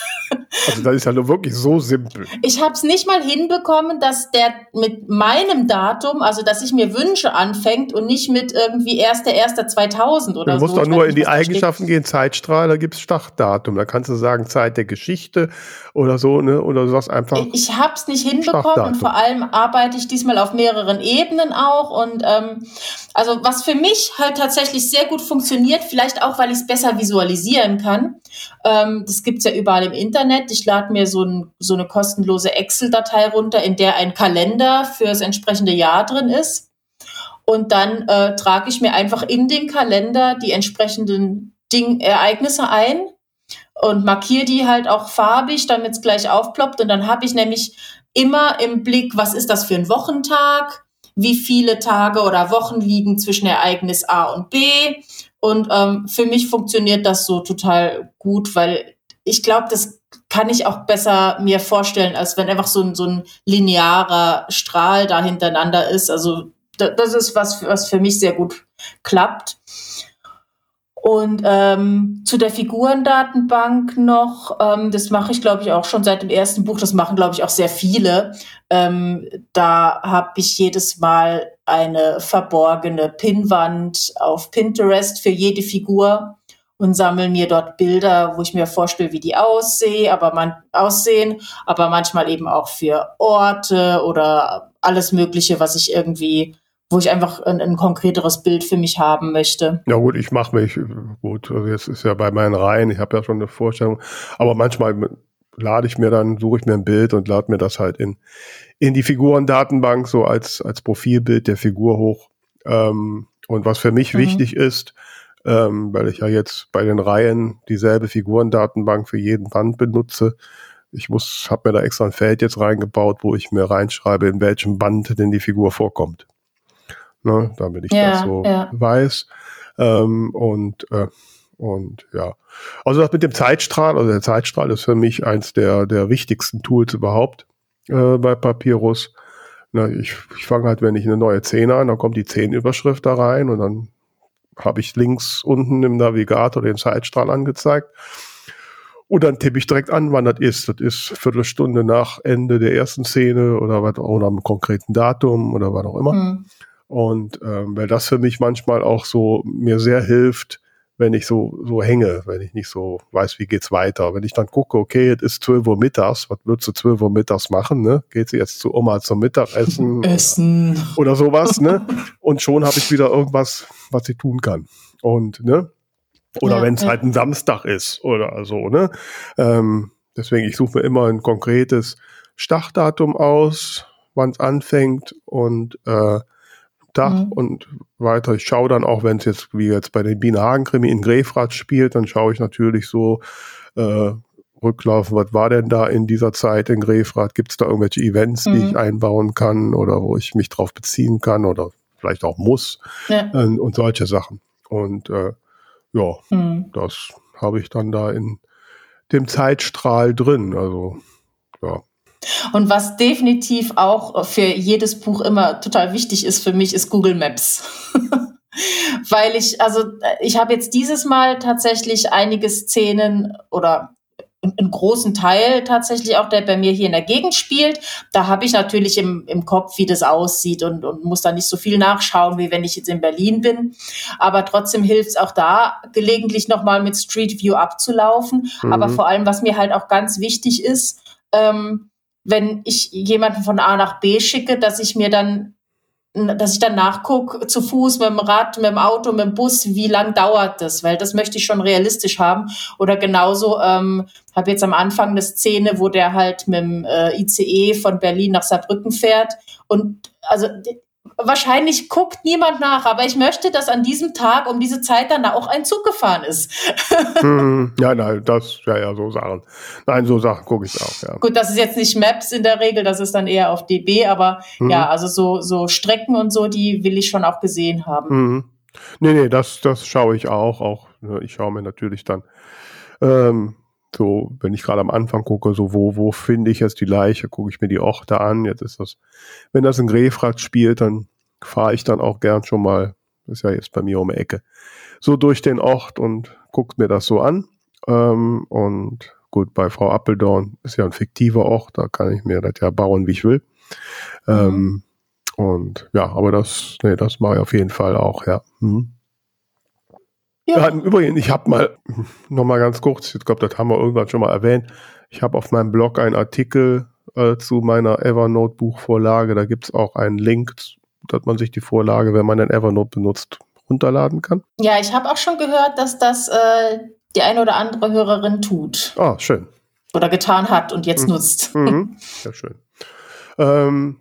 Also das ist ja nur wirklich so simpel. Ich habe es nicht mal hinbekommen, dass der mit meinem Datum, also dass ich mir Wünsche anfängt und nicht mit irgendwie 1.1.2000 oder so. Du musst doch nur in die Eigenschaften gehen, Zeitstrahl, da gibt's Startdatum. Da kannst du sagen Zeit der Geschichte oder so, ne? Oder du sagst einfach. Ich, ich habe es nicht hinbekommen und vor allem arbeite ich diesmal auf mehreren Ebenen auch. Und ähm, also was für mich halt tatsächlich sehr gut funktioniert, vielleicht vielleicht auch, weil ich es besser visualisieren kann. Ähm, das gibt's ja überall im Internet. Ich lade mir so, ein, so eine kostenlose Excel-Datei runter, in der ein Kalender für das entsprechende Jahr drin ist. Und dann äh, trage ich mir einfach in den Kalender die entsprechenden Ding Ereignisse ein und markiere die halt auch farbig, damit es gleich aufploppt. Und dann habe ich nämlich immer im Blick, was ist das für ein Wochentag, wie viele Tage oder Wochen liegen zwischen Ereignis A und B. Und ähm, für mich funktioniert das so total gut, weil ich glaube, das kann ich auch besser mir vorstellen, als wenn einfach so ein, so ein linearer Strahl da hintereinander ist. Also das ist was, was für mich sehr gut klappt. Und ähm, zu der Figurendatenbank noch, ähm, das mache ich, glaube ich, auch schon seit dem ersten Buch. Das machen, glaube ich, auch sehr viele. Ähm, da habe ich jedes Mal eine verborgene Pinnwand auf Pinterest für jede Figur und sammle mir dort Bilder, wo ich mir vorstelle, wie die aussehe, aber man aussehen, aber manchmal eben auch für Orte oder alles Mögliche, was ich irgendwie wo ich einfach ein, ein, konkreteres Bild für mich haben möchte. Ja gut, ich mache mich gut. Also jetzt ist ja bei meinen Reihen, ich habe ja schon eine Vorstellung, aber manchmal lade ich mir dann, suche ich mir ein Bild und lade mir das halt in in die Figurendatenbank so als als Profilbild der Figur hoch. Ähm, und was für mich mhm. wichtig ist, ähm, weil ich ja jetzt bei den Reihen dieselbe Figurendatenbank für jeden Band benutze, ich muss, habe mir da extra ein Feld jetzt reingebaut, wo ich mir reinschreibe, in welchem Band denn die Figur vorkommt ne, damit ich ja, das so ja. weiß. Ähm, und äh, und ja, also das mit dem Zeitstrahl, also der Zeitstrahl ist für mich eins der der wichtigsten Tools überhaupt äh, bei Papyrus. Na, ich ich fange halt, wenn ich eine neue Szene an, dann kommt die Zehnüberschrift da rein und dann habe ich links unten im Navigator den Zeitstrahl angezeigt. Und dann tippe ich direkt an, wann das ist. Das ist Viertelstunde nach Ende der ersten Szene oder was, oder am konkreten Datum oder was auch immer. Mhm. Und ähm, weil das für mich manchmal auch so mir sehr hilft, wenn ich so, so hänge, wenn ich nicht so weiß, wie geht's weiter. Wenn ich dann gucke, okay, es ist 12 Uhr mittags, was würdest du 12 Uhr mittags machen, ne? Geht sie jetzt zu Oma zum Mittagessen? [LAUGHS] Essen. Oder sowas, ne? Und schon habe ich wieder irgendwas, was ich tun kann. Und, ne? Oder ja, wenn es ja. halt ein Samstag ist oder so, ne? Ähm, deswegen, ich suche mir immer ein konkretes Startdatum aus, wann es anfängt und äh, Tag mhm. und weiter. Ich schaue dann auch, wenn es jetzt, wie jetzt bei den Bienenhagen-Krimi in Grefrath spielt, dann schaue ich natürlich so äh, rücklaufen, was war denn da in dieser Zeit in Grefrath? Gibt es da irgendwelche Events, mhm. die ich einbauen kann oder wo ich mich drauf beziehen kann oder vielleicht auch muss ja. äh, und solche Sachen. Und äh, ja, mhm. das habe ich dann da in dem Zeitstrahl drin. Also ja. Und was definitiv auch für jedes Buch immer total wichtig ist für mich, ist Google Maps. [LAUGHS] Weil ich, also ich habe jetzt dieses Mal tatsächlich einige Szenen oder einen großen Teil tatsächlich auch, der bei mir hier in der Gegend spielt. Da habe ich natürlich im, im Kopf, wie das aussieht und, und muss da nicht so viel nachschauen, wie wenn ich jetzt in Berlin bin. Aber trotzdem hilft es auch da, gelegentlich nochmal mit Street View abzulaufen. Mhm. Aber vor allem, was mir halt auch ganz wichtig ist, ähm, wenn ich jemanden von A nach B schicke, dass ich mir dann dass ich dann nachgucke, zu Fuß, mit dem Rad, mit dem Auto, mit dem Bus, wie lang dauert das? Weil das möchte ich schon realistisch haben. Oder genauso, ähm, habe jetzt am Anfang eine Szene, wo der halt mit dem äh, ICE von Berlin nach Saarbrücken fährt. Und also wahrscheinlich guckt niemand nach, aber ich möchte, dass an diesem Tag um diese Zeit dann auch ein Zug gefahren ist. [LAUGHS] hm, ja, nein, das, ja, ja, so Sachen. Nein, so Sachen gucke ich auch, ja. Gut, das ist jetzt nicht Maps in der Regel, das ist dann eher auf DB, aber hm. ja, also so, so Strecken und so, die will ich schon auch gesehen haben. Hm. Nee, nee, das, das schaue ich auch, auch, ne, ich schaue mir natürlich dann, ähm, so, wenn ich gerade am Anfang gucke, so wo, wo finde ich jetzt die Leiche, gucke ich mir die Orte an. Jetzt ist das, wenn das in Grefrath spielt, dann fahre ich dann auch gern schon mal, ist ja jetzt bei mir um die Ecke, so durch den Ort und guckt mir das so an. Ähm, und gut, bei Frau Appeldorn ist ja ein fiktiver Ort, da kann ich mir das ja bauen, wie ich will. Mhm. Ähm, und ja, aber das, nee, das mache ich auf jeden Fall auch, ja. Mhm. Ja. Im Übrigen, ich habe mal, [LAUGHS] noch mal ganz kurz, ich glaube, das haben wir irgendwann schon mal erwähnt, ich habe auf meinem Blog einen Artikel äh, zu meiner Evernote-Buchvorlage, da gibt es auch einen Link, dass man sich die Vorlage, wenn man ein Evernote benutzt, runterladen kann? Ja, ich habe auch schon gehört, dass das äh, die eine oder andere Hörerin tut. Ah, schön. Oder getan hat und jetzt mhm. nutzt. Mhm. [LAUGHS] Ja, schön. Ähm,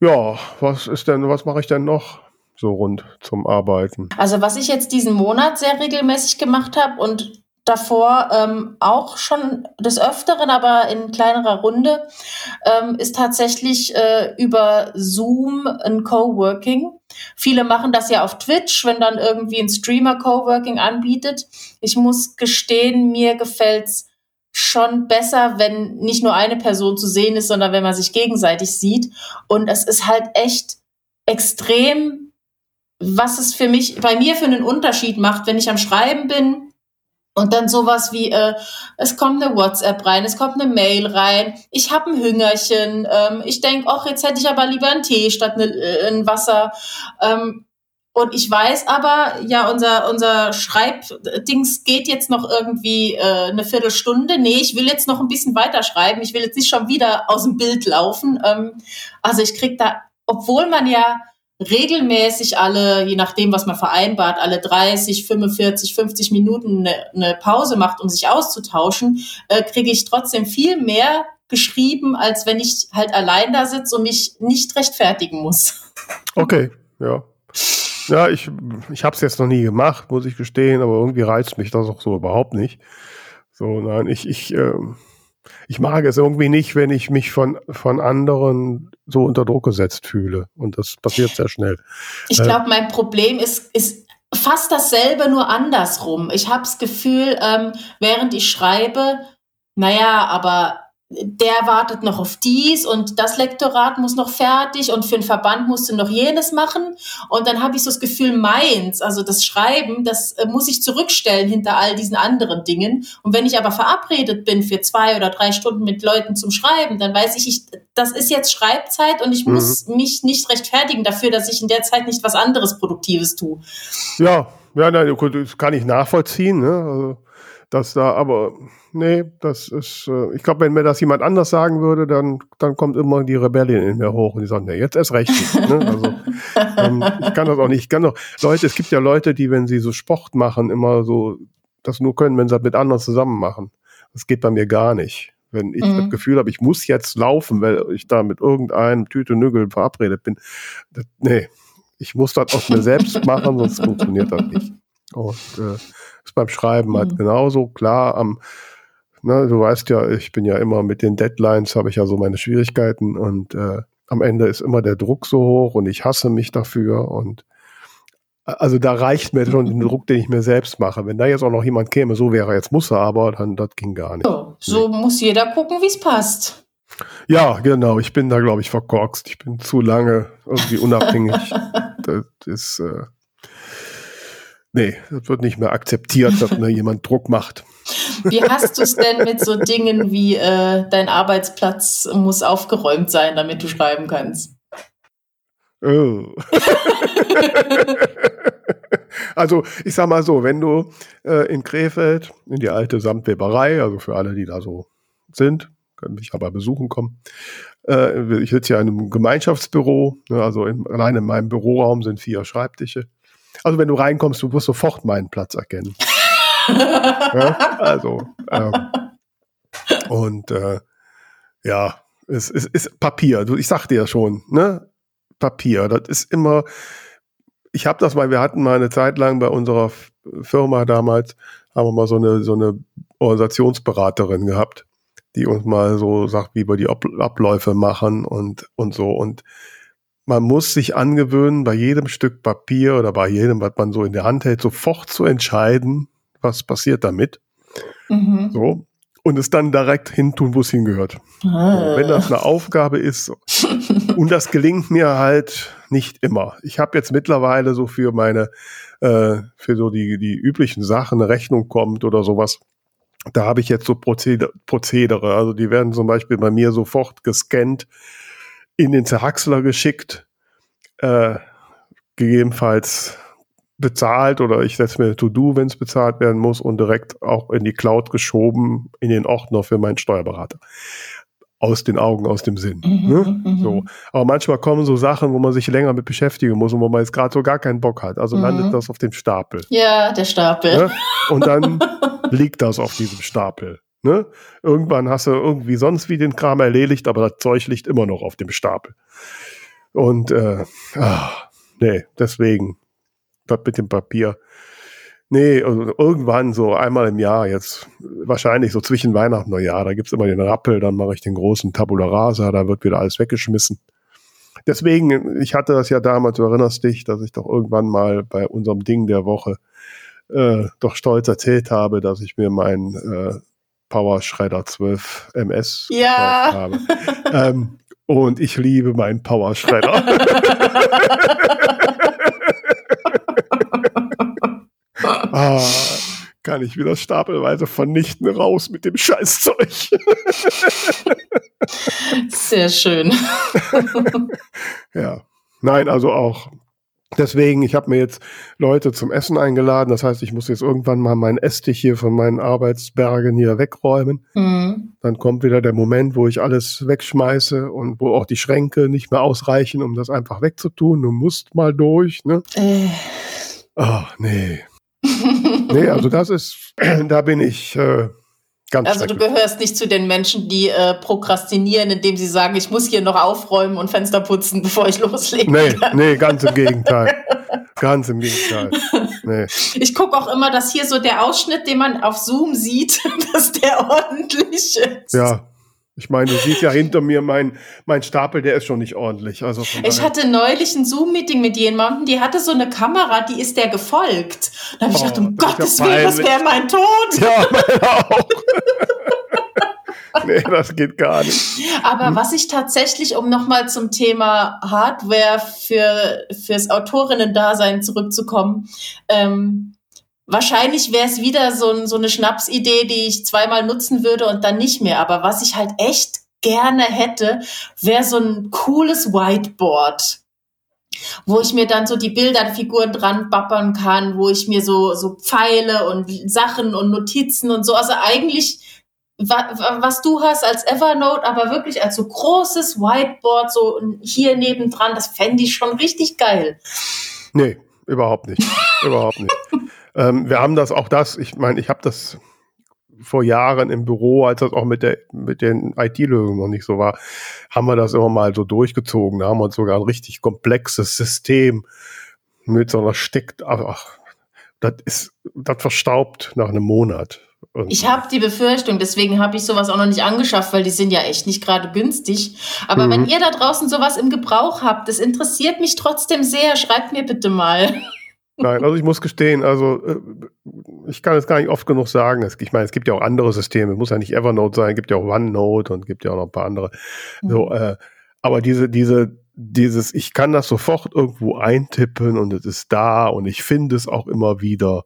ja, was ist denn, was mache ich denn noch so rund zum Arbeiten? Also was ich jetzt diesen Monat sehr regelmäßig gemacht habe und davor ähm, auch schon des Öfteren, aber in kleinerer Runde, ähm, ist tatsächlich äh, über Zoom ein Coworking. Viele machen das ja auf Twitch, wenn dann irgendwie ein Streamer Coworking anbietet. Ich muss gestehen, mir gefällt's schon besser, wenn nicht nur eine Person zu sehen ist, sondern wenn man sich gegenseitig sieht. Und es ist halt echt extrem, was es für mich, bei mir für einen Unterschied macht, wenn ich am Schreiben bin und dann sowas wie, äh, es kommt eine WhatsApp rein, es kommt eine Mail rein, ich habe ein Hüngerchen, ähm, ich denk, ach, jetzt hätte ich aber lieber einen Tee statt ne, äh, ein Wasser. Ähm, und ich weiß aber, ja, unser, unser Schreibdings geht jetzt noch irgendwie äh, eine Viertelstunde. Nee, ich will jetzt noch ein bisschen weiterschreiben. Ich will jetzt nicht schon wieder aus dem Bild laufen. Ähm, also ich krieg da, obwohl man ja regelmäßig alle, je nachdem, was man vereinbart, alle 30, 45, 50 Minuten eine, eine Pause macht, um sich auszutauschen, äh, kriege ich trotzdem viel mehr geschrieben, als wenn ich halt allein da sitze und mich nicht rechtfertigen muss. Okay, ja. Ja, ich, ich habe es jetzt noch nie gemacht, muss ich gestehen, aber irgendwie reizt mich das auch so überhaupt nicht. So, nein, ich, ich, äh, ich mag es irgendwie nicht, wenn ich mich von, von anderen so unter Druck gesetzt fühle. Und das passiert sehr schnell. Ich glaube, äh, mein Problem ist, ist fast dasselbe, nur andersrum. Ich habe das Gefühl, ähm, während ich schreibe, naja, aber der wartet noch auf dies und das Lektorat muss noch fertig und für den Verband musst du noch jenes machen. Und dann habe ich so das Gefühl, meins, also das Schreiben, das äh, muss ich zurückstellen hinter all diesen anderen Dingen. Und wenn ich aber verabredet bin für zwei oder drei Stunden mit Leuten zum Schreiben, dann weiß ich, ich das ist jetzt Schreibzeit und ich mhm. muss mich nicht rechtfertigen dafür, dass ich in der Zeit nicht was anderes Produktives tue. Ja, ja, nein, das kann ich nachvollziehen. Ne? Also dass da, aber nee, das ist, äh, ich glaube, wenn mir das jemand anders sagen würde, dann, dann kommt immer die Rebellion in mir hoch und die sagen, nee, jetzt erst recht nicht. Ne? Also, [LAUGHS] ähm, ich kann das auch nicht. Ich kann doch, Leute, es gibt ja Leute, die, wenn sie so Sport machen, immer so das nur können, wenn sie das mit anderen zusammen machen. Das geht bei mir gar nicht. Wenn ich mhm. das Gefühl habe, ich muss jetzt laufen, weil ich da mit irgendeinem Tüte Nügel verabredet bin. Das, nee, ich muss das aus mir selbst [LAUGHS] machen, sonst funktioniert das nicht. Und äh, ist beim Schreiben halt mhm. genauso. Klar, am, ne, du weißt ja, ich bin ja immer mit den Deadlines, habe ich ja so meine Schwierigkeiten und äh, am Ende ist immer der Druck so hoch und ich hasse mich dafür und also da reicht mir schon den Druck, den ich mir selbst mache. Wenn da jetzt auch noch jemand käme, so wäre jetzt muss er aber, dann das ging gar nicht. So, so nee. muss jeder gucken, wie es passt. Ja, genau. Ich bin da, glaube ich, verkorkst. Ich bin zu lange irgendwie unabhängig. [LAUGHS] das ist, äh, Nee, das wird nicht mehr akzeptiert, dass mir jemand [LAUGHS] Druck macht. Wie hast du es denn mit so Dingen wie äh, dein Arbeitsplatz muss aufgeräumt sein, damit du schreiben kannst? Oh. [LAUGHS] also ich sag mal so, wenn du äh, in Krefeld in die alte Samtweberei, also für alle, die da so sind, können mich aber besuchen kommen. Äh, ich sitze ja in einem Gemeinschaftsbüro, ne, also in, allein in meinem Büroraum sind vier Schreibtische. Also wenn du reinkommst, du wirst sofort meinen Platz erkennen. [LAUGHS] ja, also ähm, und äh, ja, es, es ist Papier. Du, ich sag dir schon, ne? Papier. Das ist immer. Ich habe das mal. Wir hatten mal eine Zeit lang bei unserer Firma damals haben wir mal so eine so eine Organisationsberaterin gehabt, die uns mal so sagt, wie wir die Abläufe machen und und so und man muss sich angewöhnen, bei jedem Stück Papier oder bei jedem, was man so in der Hand hält, sofort zu entscheiden, was passiert damit. Mhm. So. Und es dann direkt hintun, wo es hingehört. Ah. Wenn das eine Aufgabe ist, [LAUGHS] und das gelingt mir halt nicht immer. Ich habe jetzt mittlerweile so für meine, äh, für so die, die üblichen Sachen, eine Rechnung kommt oder sowas, da habe ich jetzt so Prozedere, Prozedere. Also die werden zum Beispiel bei mir sofort gescannt in den Zerhacksler geschickt, äh, gegebenenfalls bezahlt oder ich setze mir To-Do, wenn es bezahlt werden muss und direkt auch in die Cloud geschoben in den Ordner für meinen Steuerberater. aus den Augen, aus dem Sinn. Mhm, ne? Mhm. So. Aber manchmal kommen so Sachen, wo man sich länger mit beschäftigen muss und wo man jetzt gerade so gar keinen Bock hat. Also mhm. landet das auf dem Stapel. Ja, der Stapel. Ne? Und dann [LAUGHS] liegt das auf diesem Stapel. Ne? Irgendwann hast du irgendwie sonst wie den Kram erledigt, aber das Zeug liegt immer noch auf dem Stapel. Und äh, ach, nee, deswegen, das mit dem Papier. Nee, also irgendwann so einmal im Jahr, jetzt wahrscheinlich so zwischen Weihnachten und Neujahr, da gibt's immer den Rappel, dann mache ich den großen Tabula Rasa, da wird wieder alles weggeschmissen. Deswegen, ich hatte das ja damals, du erinnerst dich, dass ich doch irgendwann mal bei unserem Ding der Woche äh, doch stolz erzählt habe, dass ich mir meinen äh, Power Shredder 12 MS ja. habe. [LAUGHS] ähm, und ich liebe meinen Power Shredder. [LAUGHS] ah, kann ich wieder stapelweise vernichten, raus mit dem Scheißzeug. Sehr schön. [LAUGHS] ja. Nein, also auch Deswegen, ich habe mir jetzt Leute zum Essen eingeladen. Das heißt, ich muss jetzt irgendwann mal meinen Esstich hier von meinen Arbeitsbergen hier wegräumen. Mhm. Dann kommt wieder der Moment, wo ich alles wegschmeiße und wo auch die Schränke nicht mehr ausreichen, um das einfach wegzutun. Du musst mal durch, ne? Äh. Oh, nee. [LAUGHS] nee, also das ist, [CLEARS THROAT] da bin ich. Äh, Ganz also du gehörst nicht zu den Menschen, die äh, prokrastinieren, indem sie sagen, ich muss hier noch aufräumen und Fenster putzen, [LAUGHS] bevor ich loslege. Nee, nee, ganz im Gegenteil. ganz im Gegenteil. Nee. Ich gucke auch immer, dass hier so der Ausschnitt, den man auf Zoom sieht, [LAUGHS] dass der ordentlich ist. Ja, ich meine, du siehst ja hinter mir mein, mein Stapel, der ist schon nicht ordentlich. Also ich hatte neulich ein Zoom-Meeting mit jemandem, die hatte so eine Kamera, die ist der gefolgt. Da habe ich oh, gedacht, um Gottes Willen, das wäre mein Tod. Ja, meine auch. [LAUGHS] nee, das geht gar nicht. Aber hm? was ich tatsächlich, um nochmal zum Thema Hardware für, fürs Autorinnen-Dasein zurückzukommen, ähm, Wahrscheinlich wäre es wieder so, so eine Schnapsidee, die ich zweimal nutzen würde und dann nicht mehr. Aber was ich halt echt gerne hätte, wäre so ein cooles Whiteboard wo ich mir dann so die Bilderfiguren dran bappern kann, wo ich mir so, so Pfeile und Sachen und Notizen und so, also eigentlich was du hast als Evernote, aber wirklich als so großes Whiteboard, so hier nebendran, das fände ich schon richtig geil. Nee, überhaupt nicht. überhaupt nicht. Ähm, wir haben das auch das, ich meine, ich habe das vor Jahren im Büro, als das auch mit der mit den IT-Lösungen noch nicht so war, haben wir das immer mal so durchgezogen. Da haben wir uns sogar ein richtig komplexes System mit so einer Steckt, ach, das ist, das verstaubt nach einem Monat. Und ich habe die Befürchtung, deswegen habe ich sowas auch noch nicht angeschafft, weil die sind ja echt nicht gerade günstig. Aber mhm. wenn ihr da draußen sowas im Gebrauch habt, das interessiert mich trotzdem sehr. Schreibt mir bitte mal. Nein, also ich muss gestehen, also äh, ich kann es gar nicht oft genug sagen. Ich meine, es gibt ja auch andere Systeme, es muss ja nicht Evernote sein, es gibt ja auch OneNote und gibt ja auch noch ein paar andere. Mhm. So, äh, aber diese, diese, dieses, ich kann das sofort irgendwo eintippen und es ist da und ich finde es auch immer wieder.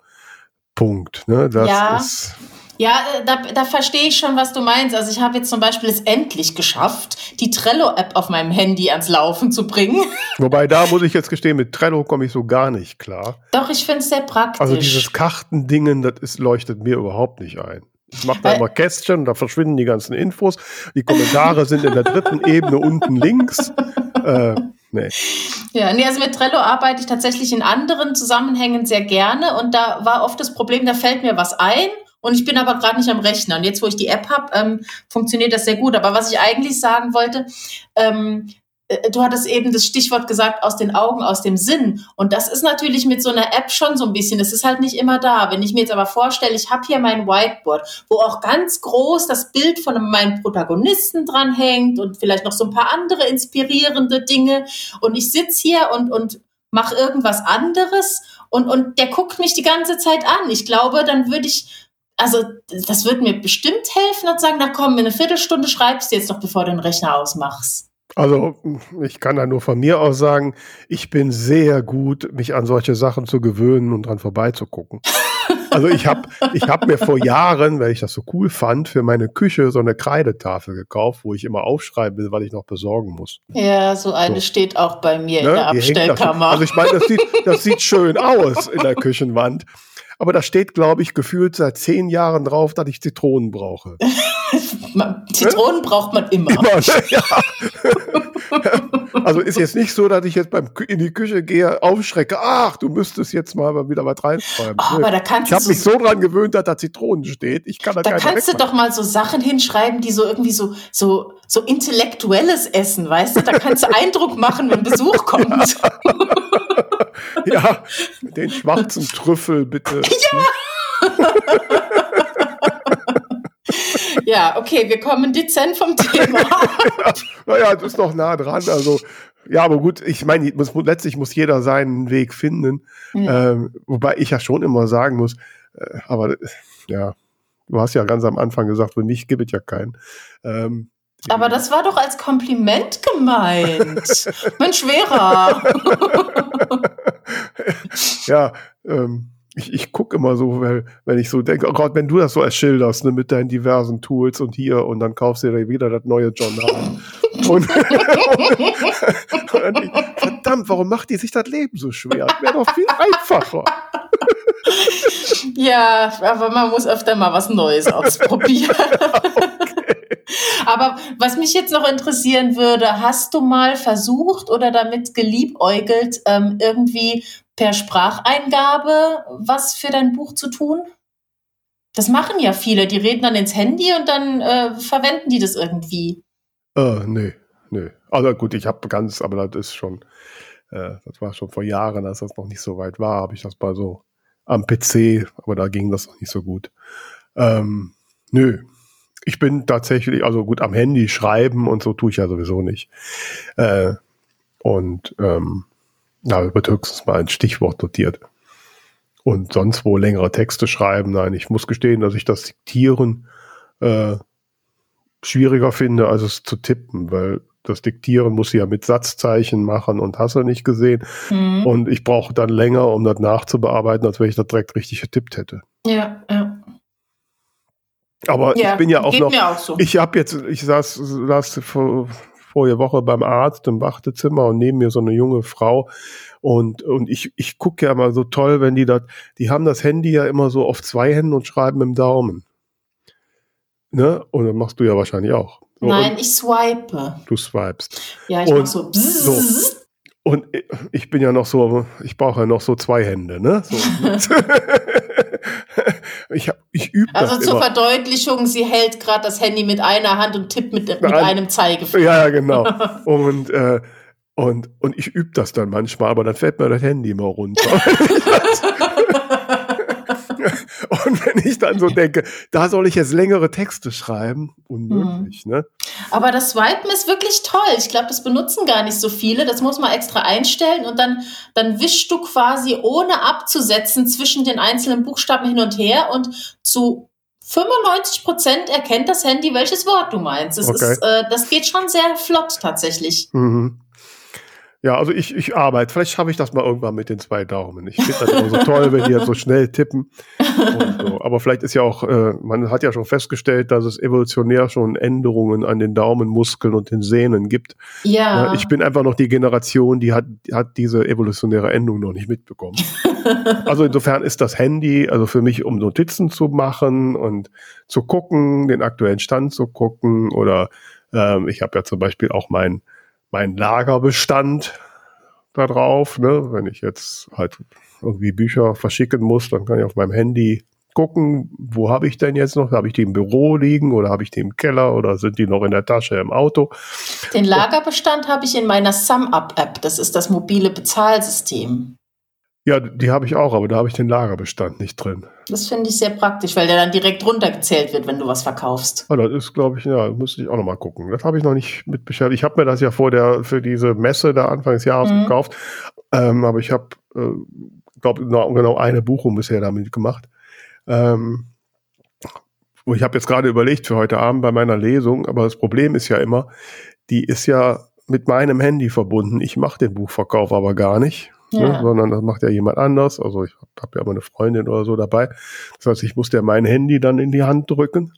Punkt. Ne? Das ja. ist ja, äh, da, da verstehe ich schon, was du meinst. Also ich habe jetzt zum Beispiel es endlich geschafft, die Trello-App auf meinem Handy ans Laufen zu bringen. [LAUGHS] Wobei da muss ich jetzt gestehen, mit Trello komme ich so gar nicht klar. Doch, ich finde es sehr praktisch. Also dieses Kartendingen, das ist, leuchtet mir überhaupt nicht ein. Ich mache da immer Kästchen, da verschwinden die ganzen Infos. Die Kommentare sind in der dritten Ebene unten links. Äh, nee. Ja, nee, also mit Trello arbeite ich tatsächlich in anderen Zusammenhängen sehr gerne und da war oft das Problem, da fällt mir was ein und ich bin aber gerade nicht am Rechner. Und jetzt, wo ich die App habe, ähm, funktioniert das sehr gut. Aber was ich eigentlich sagen wollte, ähm, äh, du hattest eben das Stichwort gesagt, aus den Augen, aus dem Sinn. Und das ist natürlich mit so einer App schon so ein bisschen, das ist halt nicht immer da. Wenn ich mir jetzt aber vorstelle, ich habe hier mein Whiteboard, wo auch ganz groß das Bild von meinem Protagonisten dranhängt und vielleicht noch so ein paar andere inspirierende Dinge. Und ich sitze hier und, und mache irgendwas anderes und, und der guckt mich die ganze Zeit an. Ich glaube, dann würde ich also das wird mir bestimmt helfen und sagen, na komm, in eine Viertelstunde schreibst du jetzt doch, bevor du den Rechner ausmachst. Also ich kann da nur von mir aus sagen, ich bin sehr gut, mich an solche Sachen zu gewöhnen und dran vorbeizugucken. [LAUGHS] Also ich habe ich hab mir vor Jahren, weil ich das so cool fand, für meine Küche so eine Kreidetafel gekauft, wo ich immer aufschreiben will, weil ich noch besorgen muss. Ja, so eine so. steht auch bei mir ne? in der Abstellkammer. Also ich meine, das sieht, das sieht schön aus in der Küchenwand. Aber da steht, glaube ich, gefühlt seit zehn Jahren drauf, dass ich Zitronen brauche. [LAUGHS] Zitronen braucht man immer. immer [LAUGHS] ja. also ist jetzt nicht so, dass ich jetzt beim in die Küche gehe, aufschrecke, ach, du müsstest jetzt mal wieder was reinschreiben. Oh, aber da kannst ich habe mich so dran gewöhnt, dass da Zitronen steht. Ich kann da Da kannst du doch mal so Sachen hinschreiben, die so irgendwie so, so, so intellektuelles Essen, weißt du? Da kannst du [LAUGHS] Eindruck machen, wenn Besuch kommt. ja, den schwarzen Trüffel bitte. [LAUGHS] Ja. Ja, okay, wir kommen dezent vom Thema. [LAUGHS] ja, naja, das ist noch nah dran. Also, ja, aber gut, ich meine, muss, letztlich muss jeder seinen Weg finden. Mhm. Ähm, wobei ich ja schon immer sagen muss, äh, aber ja, du hast ja ganz am Anfang gesagt, für mich gibt es ja keinen. Ähm, aber das war doch als Kompliment gemeint. [LAUGHS] Mensch, Vera. ja, ähm, ich, ich gucke immer so, weil, wenn ich so denke, oh Gott, wenn du das so erschilderst, ne, mit deinen diversen Tools und hier und dann kaufst du dir wieder das neue Journal. [LAUGHS] und, [LAUGHS] und ich, verdammt, warum macht die sich das Leben so schwer? Das wäre doch viel einfacher. ja, aber man muss öfter mal was Neues [LAUGHS] ausprobieren. okay. Aber was mich jetzt noch interessieren würde, hast du mal versucht oder damit geliebäugelt, ähm, irgendwie per Spracheingabe was für dein Buch zu tun? Das machen ja viele. Die reden dann ins Handy und dann äh, verwenden die das irgendwie. Äh, nee, nee. Also gut, ich habe ganz, aber das ist schon, äh, das war schon vor Jahren, als das noch nicht so weit war, habe ich das mal so am PC, aber da ging das noch nicht so gut. Ähm, nö. Ich bin tatsächlich, also gut, am Handy schreiben und so tue ich ja sowieso nicht. Äh, und ähm, na, wird höchstens mal ein Stichwort notiert. Und sonst wo längere Texte schreiben, nein, ich muss gestehen, dass ich das Diktieren äh, schwieriger finde, als es zu tippen, weil das Diktieren muss ich ja mit Satzzeichen machen und hast du nicht gesehen. Mhm. Und ich brauche dann länger, um das nachzubearbeiten, als wenn ich das direkt richtig getippt hätte. Ja, ja. Aber ja, ich bin ja auch noch. Auch so. Ich habe jetzt, ich saß, saß vor, vorige Woche beim Arzt im Wartezimmer und neben mir so eine junge Frau. Und, und ich, ich gucke ja immer so toll, wenn die das, die haben das Handy ja immer so auf zwei Händen und schreiben im Daumen. Ne? Und dann machst du ja wahrscheinlich auch. Nein, ich swipe. Du swipest. Ja, ich und mach so. so. Und ich bin ja noch so, ich brauche ja noch so zwei Hände, ne? So. [LAUGHS] ich, hab, ich übe Also das zur immer. Verdeutlichung, sie hält gerade das Handy mit einer Hand und tippt mit, mit Ein, einem Zeigefinger. Ja, ja, genau. [LAUGHS] Und, äh, und, und ich übe das dann manchmal, aber dann fällt mir das Handy immer runter. [LAUGHS] Wenn [LAUGHS] ich dann so denke, da soll ich jetzt längere Texte schreiben, unmöglich, mhm. ne? Aber das Swipen ist wirklich toll. Ich glaube, das benutzen gar nicht so viele. Das muss man extra einstellen und dann, dann wischst du quasi ohne abzusetzen zwischen den einzelnen Buchstaben hin und her und zu 95 Prozent erkennt das Handy, welches Wort du meinst. Das, okay. ist, äh, das geht schon sehr flott tatsächlich. Mhm. Ja, also ich, ich arbeite. Vielleicht schaffe ich das mal irgendwann mit den zwei Daumen. Ich finde das immer so toll, wenn die jetzt so schnell tippen. So. [LAUGHS] Aber vielleicht ist ja auch, äh, man hat ja schon festgestellt, dass es evolutionär schon Änderungen an den Daumenmuskeln und den Sehnen gibt. Ja. Ich bin einfach noch die Generation, die hat, hat diese evolutionäre Änderung noch nicht mitbekommen. [LAUGHS] also insofern ist das Handy, also für mich, um Notizen zu machen und zu gucken, den aktuellen Stand zu gucken oder ähm, ich habe ja zum Beispiel auch mein mein Lagerbestand da drauf. Ne? Wenn ich jetzt halt irgendwie Bücher verschicken muss, dann kann ich auf meinem Handy gucken, wo habe ich denn jetzt noch? Habe ich die im Büro liegen oder habe ich die im Keller oder sind die noch in der Tasche im Auto? Den Lagerbestand habe ich in meiner SumUp-App. Das ist das mobile Bezahlsystem. Ja, die habe ich auch, aber da habe ich den Lagerbestand nicht drin. Das finde ich sehr praktisch, weil der dann direkt runtergezählt wird, wenn du was verkaufst. Ah, das ist, glaube ich, ja, müsste ich auch nochmal gucken. Das habe ich noch nicht mit beschäftigt. Ich habe mir das ja vor der, für diese Messe da Anfang des Jahres mhm. gekauft. Ähm, aber ich habe, äh, glaube genau eine Buchung bisher damit gemacht. Ähm, ich habe jetzt gerade überlegt für heute Abend bei meiner Lesung, aber das Problem ist ja immer, die ist ja mit meinem Handy verbunden. Ich mache den Buchverkauf aber gar nicht. Ne, ja. Ne, sondern das macht ja jemand anders. Also ich habe hab ja meine Freundin oder so dabei. Das heißt, ich muss ja mein Handy dann in die Hand drücken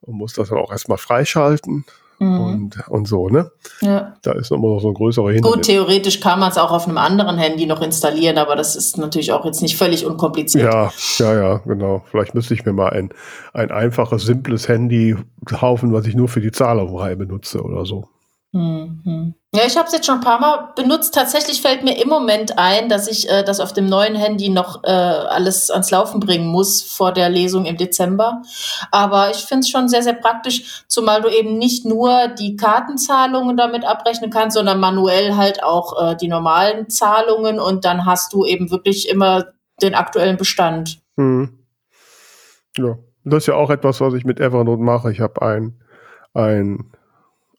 und muss das dann auch erstmal freischalten mhm. und, und so, ne? Ja. Da ist immer noch so ein größerer Hintergrund. Gut, theoretisch kann man es auch auf einem anderen Handy noch installieren, aber das ist natürlich auch jetzt nicht völlig unkompliziert. Ja, ja, ja, genau. Vielleicht müsste ich mir mal ein, ein einfaches, simples Handy kaufen, was ich nur für die Zahlerei benutze oder so. Mhm. Ja, ich habe es jetzt schon ein paar Mal benutzt. Tatsächlich fällt mir im Moment ein, dass ich äh, das auf dem neuen Handy noch äh, alles ans Laufen bringen muss vor der Lesung im Dezember. Aber ich finde es schon sehr, sehr praktisch, zumal du eben nicht nur die Kartenzahlungen damit abrechnen kannst, sondern manuell halt auch äh, die normalen Zahlungen und dann hast du eben wirklich immer den aktuellen Bestand. Mhm. Ja, das ist ja auch etwas, was ich mit Evernote mache. Ich habe ein, ein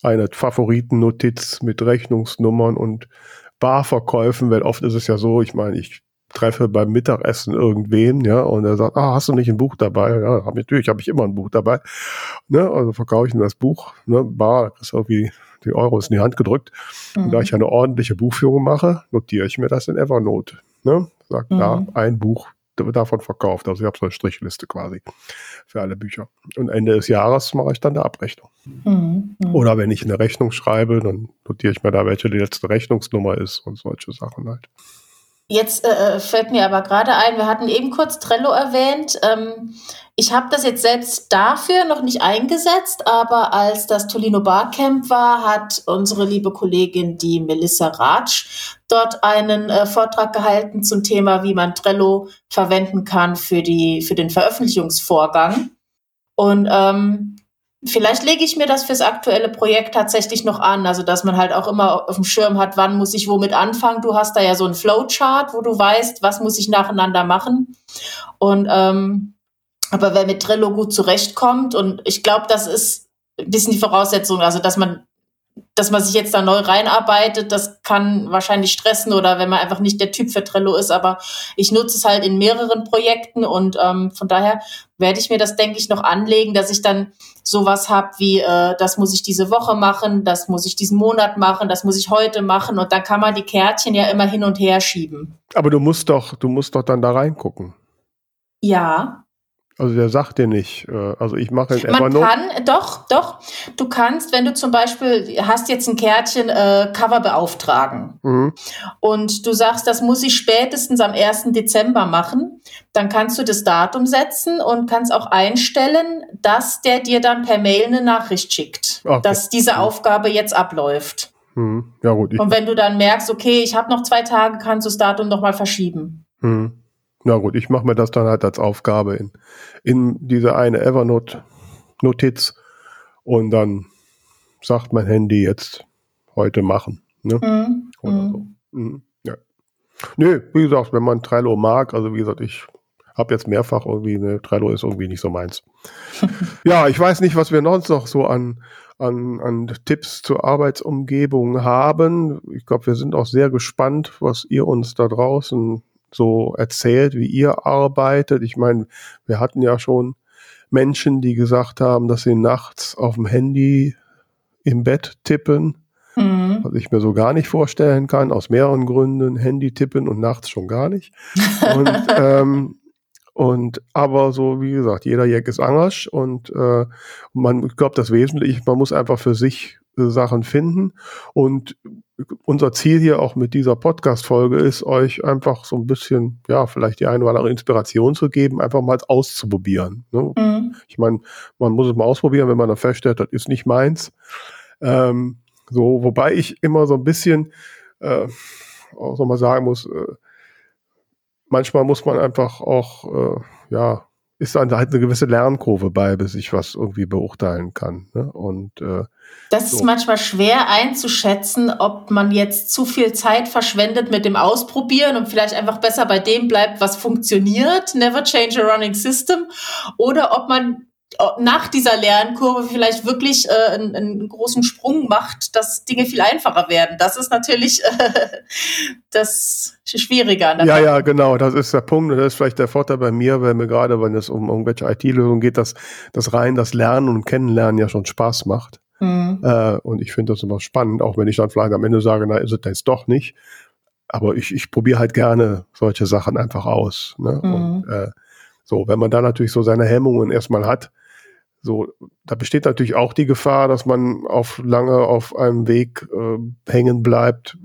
eine Favoritennotiz mit Rechnungsnummern und Barverkäufen, weil oft ist es ja so, ich meine, ich treffe beim Mittagessen irgendwen, ja, und er sagt, ah, hast du nicht ein Buch dabei? Ja, hab, natürlich habe ich immer ein Buch dabei. Ne, also verkaufe ich ihm das Buch, ne, bar, ist irgendwie die Euros in die Hand gedrückt. Mhm. Und da mhm. ich eine ordentliche Buchführung mache, notiere ich mir das in Evernote. Ne? Sagt mhm. da ein Buch davon verkauft. Also ich habe so eine Strichliste quasi für alle Bücher. Und Ende des Jahres mache ich dann eine Abrechnung. Mhm, mh. Oder wenn ich eine Rechnung schreibe, dann notiere ich mir da, welche die letzte Rechnungsnummer ist und solche Sachen halt. Jetzt äh, äh, fällt mir aber gerade ein, wir hatten eben kurz Trello erwähnt. Ähm, ich habe das jetzt selbst dafür noch nicht eingesetzt, aber als das Tolino Barcamp war, hat unsere liebe Kollegin, die Melissa Ratsch, dort einen äh, Vortrag gehalten zum Thema, wie man Trello verwenden kann für, die, für den Veröffentlichungsvorgang. Und ähm, Vielleicht lege ich mir das fürs aktuelle Projekt tatsächlich noch an, also dass man halt auch immer auf dem Schirm hat, wann muss ich womit anfangen. Du hast da ja so ein Flowchart, wo du weißt, was muss ich nacheinander machen. Und ähm, aber wer mit Trello gut zurechtkommt, und ich glaube, das ist ein bisschen die Voraussetzung, also dass man dass man sich jetzt da neu reinarbeitet, das kann wahrscheinlich stressen oder wenn man einfach nicht der Typ für Trello ist, aber ich nutze es halt in mehreren Projekten und ähm, von daher werde ich mir das, denke ich, noch anlegen, dass ich dann sowas habe wie, äh, das muss ich diese Woche machen, das muss ich diesen Monat machen, das muss ich heute machen und dann kann man die Kärtchen ja immer hin und her schieben. Aber du musst doch, du musst doch dann da reingucken. Ja. Also der sagt dir nicht. Äh, also ich mache jetzt Man kann, doch, doch. Du kannst, wenn du zum Beispiel hast jetzt ein Kärtchen äh, Cover beauftragen mhm. und du sagst, das muss ich spätestens am 1. Dezember machen, dann kannst du das Datum setzen und kannst auch einstellen, dass der dir dann per Mail eine Nachricht schickt, okay. dass diese mhm. Aufgabe jetzt abläuft. Mhm. Ja, gut. Und wenn du dann merkst, okay, ich habe noch zwei Tage, kannst du das Datum nochmal verschieben. Mhm. Na gut, ich mache mir das dann halt als Aufgabe in, in diese eine Evernote-Notiz und dann sagt mein Handy jetzt heute machen. Ne? Mhm. Oder mhm. so. Mhm. Ja. Nö, wie gesagt, wenn man Trello mag, also wie gesagt, ich habe jetzt mehrfach irgendwie, ne, Trello ist irgendwie nicht so meins. [LAUGHS] ja, ich weiß nicht, was wir sonst noch so an, an, an Tipps zur Arbeitsumgebung haben. Ich glaube, wir sind auch sehr gespannt, was ihr uns da draußen so erzählt, wie ihr arbeitet. Ich meine, wir hatten ja schon Menschen, die gesagt haben, dass sie nachts auf dem Handy im Bett tippen, mhm. was ich mir so gar nicht vorstellen kann, aus mehreren Gründen. Handy tippen und nachts schon gar nicht. [LAUGHS] Und, ähm, und aber so, wie gesagt, jeder Jack ist Angersch und äh, man, ich glaube, das Wesentliche, man muss einfach für sich äh, Sachen finden. Und unser Ziel hier auch mit dieser Podcast-Folge ist, euch einfach so ein bisschen, ja, vielleicht die eine oder andere Inspiration zu geben, einfach mal auszuprobieren. Ne? Mhm. Ich meine, man muss es mal ausprobieren, wenn man dann feststellt, das ist nicht meins. Ähm, so, wobei ich immer so ein bisschen äh, auch so mal sagen muss, äh, manchmal muss man einfach auch, äh, ja, ist dann halt eine gewisse Lernkurve bei, bis ich was irgendwie beurteilen kann. Ne? Und äh, das so. ist manchmal schwer einzuschätzen, ob man jetzt zu viel Zeit verschwendet mit dem Ausprobieren und vielleicht einfach besser bei dem bleibt, was funktioniert, never change a running system, oder ob man nach dieser Lernkurve vielleicht wirklich äh, einen, einen, großen Sprung macht, dass Dinge viel einfacher werden. Das ist natürlich äh, [LAUGHS] das Schwierige an der Ja, ja, genau, das ist der Punkt. Und das ist vielleicht der Vorteil bei mir, weil mir gerade, wenn es um irgendwelche IT-Lösungen geht, dass das rein das Lernen und Kennenlernen ja schon Spaß macht. Mhm. Äh, und ich finde das immer spannend, auch wenn ich dann vielleicht am Ende sage, na, ist es jetzt doch nicht. Aber ich, ich probiere halt gerne solche Sachen einfach aus. Ne? Mhm. Und äh, so, wenn man da natürlich so seine Hemmungen erstmal hat, So, da besteht natürlich auch die Gefahr, dass man auf lange auf einem Weg äh, hängen bleibt,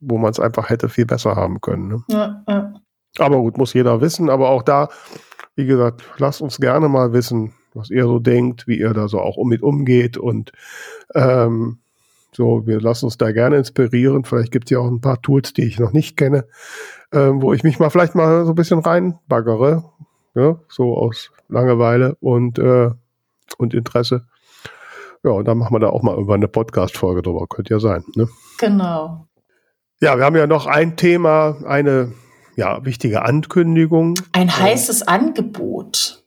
wo man es einfach hätte viel besser haben können. Ne? Ja, ja. Aber gut, muss jeder wissen. Aber auch da, wie gesagt, lasst uns gerne mal wissen, was ihr so denkt, wie ihr da so auch mit umgeht und ähm, so, wir lassen uns da gerne inspirieren. Vielleicht gibt es ja auch ein paar Tools, die ich noch nicht kenne, ähm, wo ich mich mal vielleicht mal so ein bisschen reinbaggere, ja, so aus Langeweile und, äh, und Interesse. Ja, und dann machen wir da auch mal irgendwann eine Podcast-Folge drüber. Könnte ja sein. Ne? Genau. Ja, wir haben ja noch ein Thema, eine ja, wichtige Ankündigung. Ein heißes Angebot.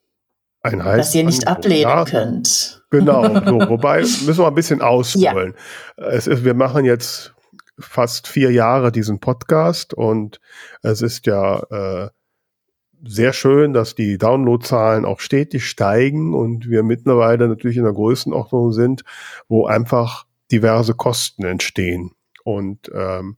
Ein heißes Das ihr nicht Angebot, ablehnen ja. könnt. Genau, [LAUGHS] so, wobei müssen wir ein bisschen ausholen. Ja. Es ist, wir machen jetzt fast vier Jahre diesen Podcast und es ist ja äh, sehr schön, dass die Downloadzahlen auch stetig steigen und wir mittlerweile natürlich in der Größenordnung sind, wo einfach diverse Kosten entstehen. Und, ähm,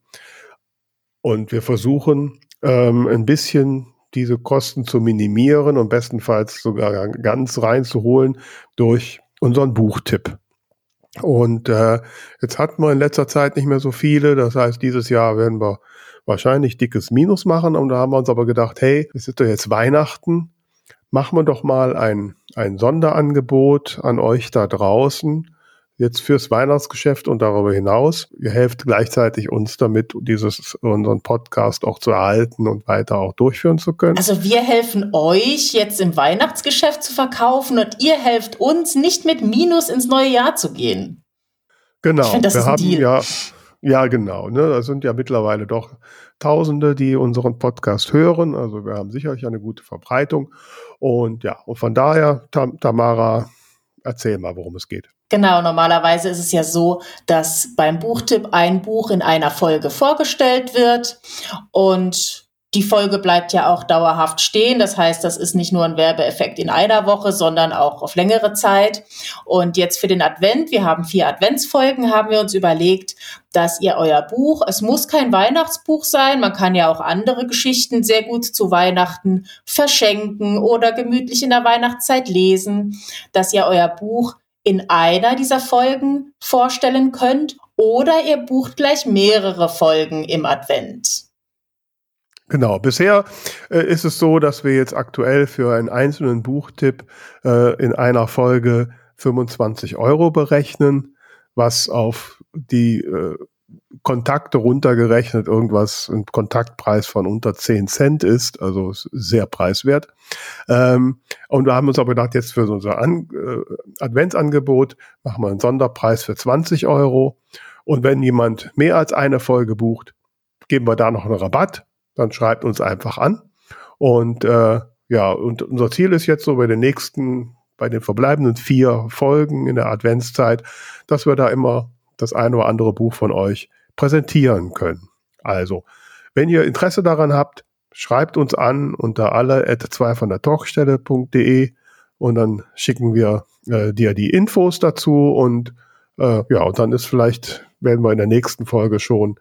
und wir versuchen ähm, ein bisschen diese Kosten zu minimieren und bestenfalls sogar ganz reinzuholen durch unseren Buchtipp. Und äh, jetzt hatten wir in letzter Zeit nicht mehr so viele. Das heißt, dieses Jahr werden wir wahrscheinlich dickes Minus machen. Und da haben wir uns aber gedacht, hey, es ist doch jetzt Weihnachten. Machen wir doch mal ein, ein Sonderangebot an euch da draußen jetzt fürs Weihnachtsgeschäft und darüber hinaus. Ihr helft gleichzeitig uns damit, dieses, unseren Podcast auch zu erhalten und weiter auch durchführen zu können. Also wir helfen euch jetzt im Weihnachtsgeschäft zu verkaufen und ihr helft uns nicht mit Minus ins neue Jahr zu gehen. Genau. Ich find, das wir ist haben Deal. ja, ja genau. Ne, da sind ja mittlerweile doch Tausende, die unseren Podcast hören. Also wir haben sicherlich eine gute Verbreitung. Und ja, und von daher, Tam Tamara, erzähl mal, worum es geht. Genau, normalerweise ist es ja so, dass beim Buchtipp ein Buch in einer Folge vorgestellt wird und die Folge bleibt ja auch dauerhaft stehen. Das heißt, das ist nicht nur ein Werbeeffekt in einer Woche, sondern auch auf längere Zeit. Und jetzt für den Advent, wir haben vier Adventsfolgen, haben wir uns überlegt, dass ihr euer Buch, es muss kein Weihnachtsbuch sein, man kann ja auch andere Geschichten sehr gut zu Weihnachten verschenken oder gemütlich in der Weihnachtszeit lesen, dass ihr euer Buch in einer dieser Folgen vorstellen könnt oder ihr bucht gleich mehrere Folgen im Advent. Genau, bisher äh, ist es so, dass wir jetzt aktuell für einen einzelnen Buchtipp äh, in einer Folge 25 Euro berechnen, was auf die äh, Kontakte runtergerechnet irgendwas, ein Kontaktpreis von unter 10 Cent ist, also sehr preiswert. Ähm, und wir haben uns aber gedacht, jetzt für unser An äh, Adventsangebot machen wir einen Sonderpreis für 20 Euro. Und wenn jemand mehr als eine Folge bucht, geben wir da noch einen Rabatt. Dann schreibt uns einfach an. Und äh, ja, und unser Ziel ist jetzt so bei den nächsten, bei den verbleibenden vier Folgen in der Adventszeit, dass wir da immer das eine oder andere Buch von euch präsentieren können. Also, wenn ihr Interesse daran habt, schreibt uns an unter alle at 2 von der Talkstelle.de und dann schicken wir äh, dir die Infos dazu und äh, ja, und dann ist vielleicht, werden wir in der nächsten Folge schon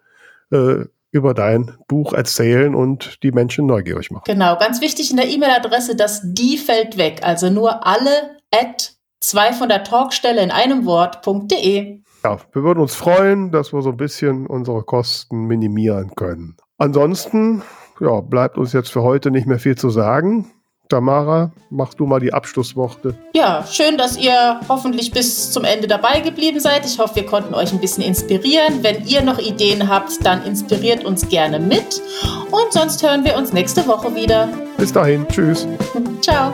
äh, über dein Buch erzählen und die Menschen neugierig machen. Genau, ganz wichtig in der E-Mail-Adresse, dass die fällt weg. Also nur alle at 2 von der Talkstelle in einem Wort.de ja, wir würden uns freuen, dass wir so ein bisschen unsere Kosten minimieren können. Ansonsten, ja, bleibt uns jetzt für heute nicht mehr viel zu sagen. Tamara, mach du mal die Abschlussworte. Ja, schön, dass ihr hoffentlich bis zum Ende dabei geblieben seid. Ich hoffe, wir konnten euch ein bisschen inspirieren. Wenn ihr noch Ideen habt, dann inspiriert uns gerne mit. Und sonst hören wir uns nächste Woche wieder. Bis dahin, tschüss. [LAUGHS] Ciao.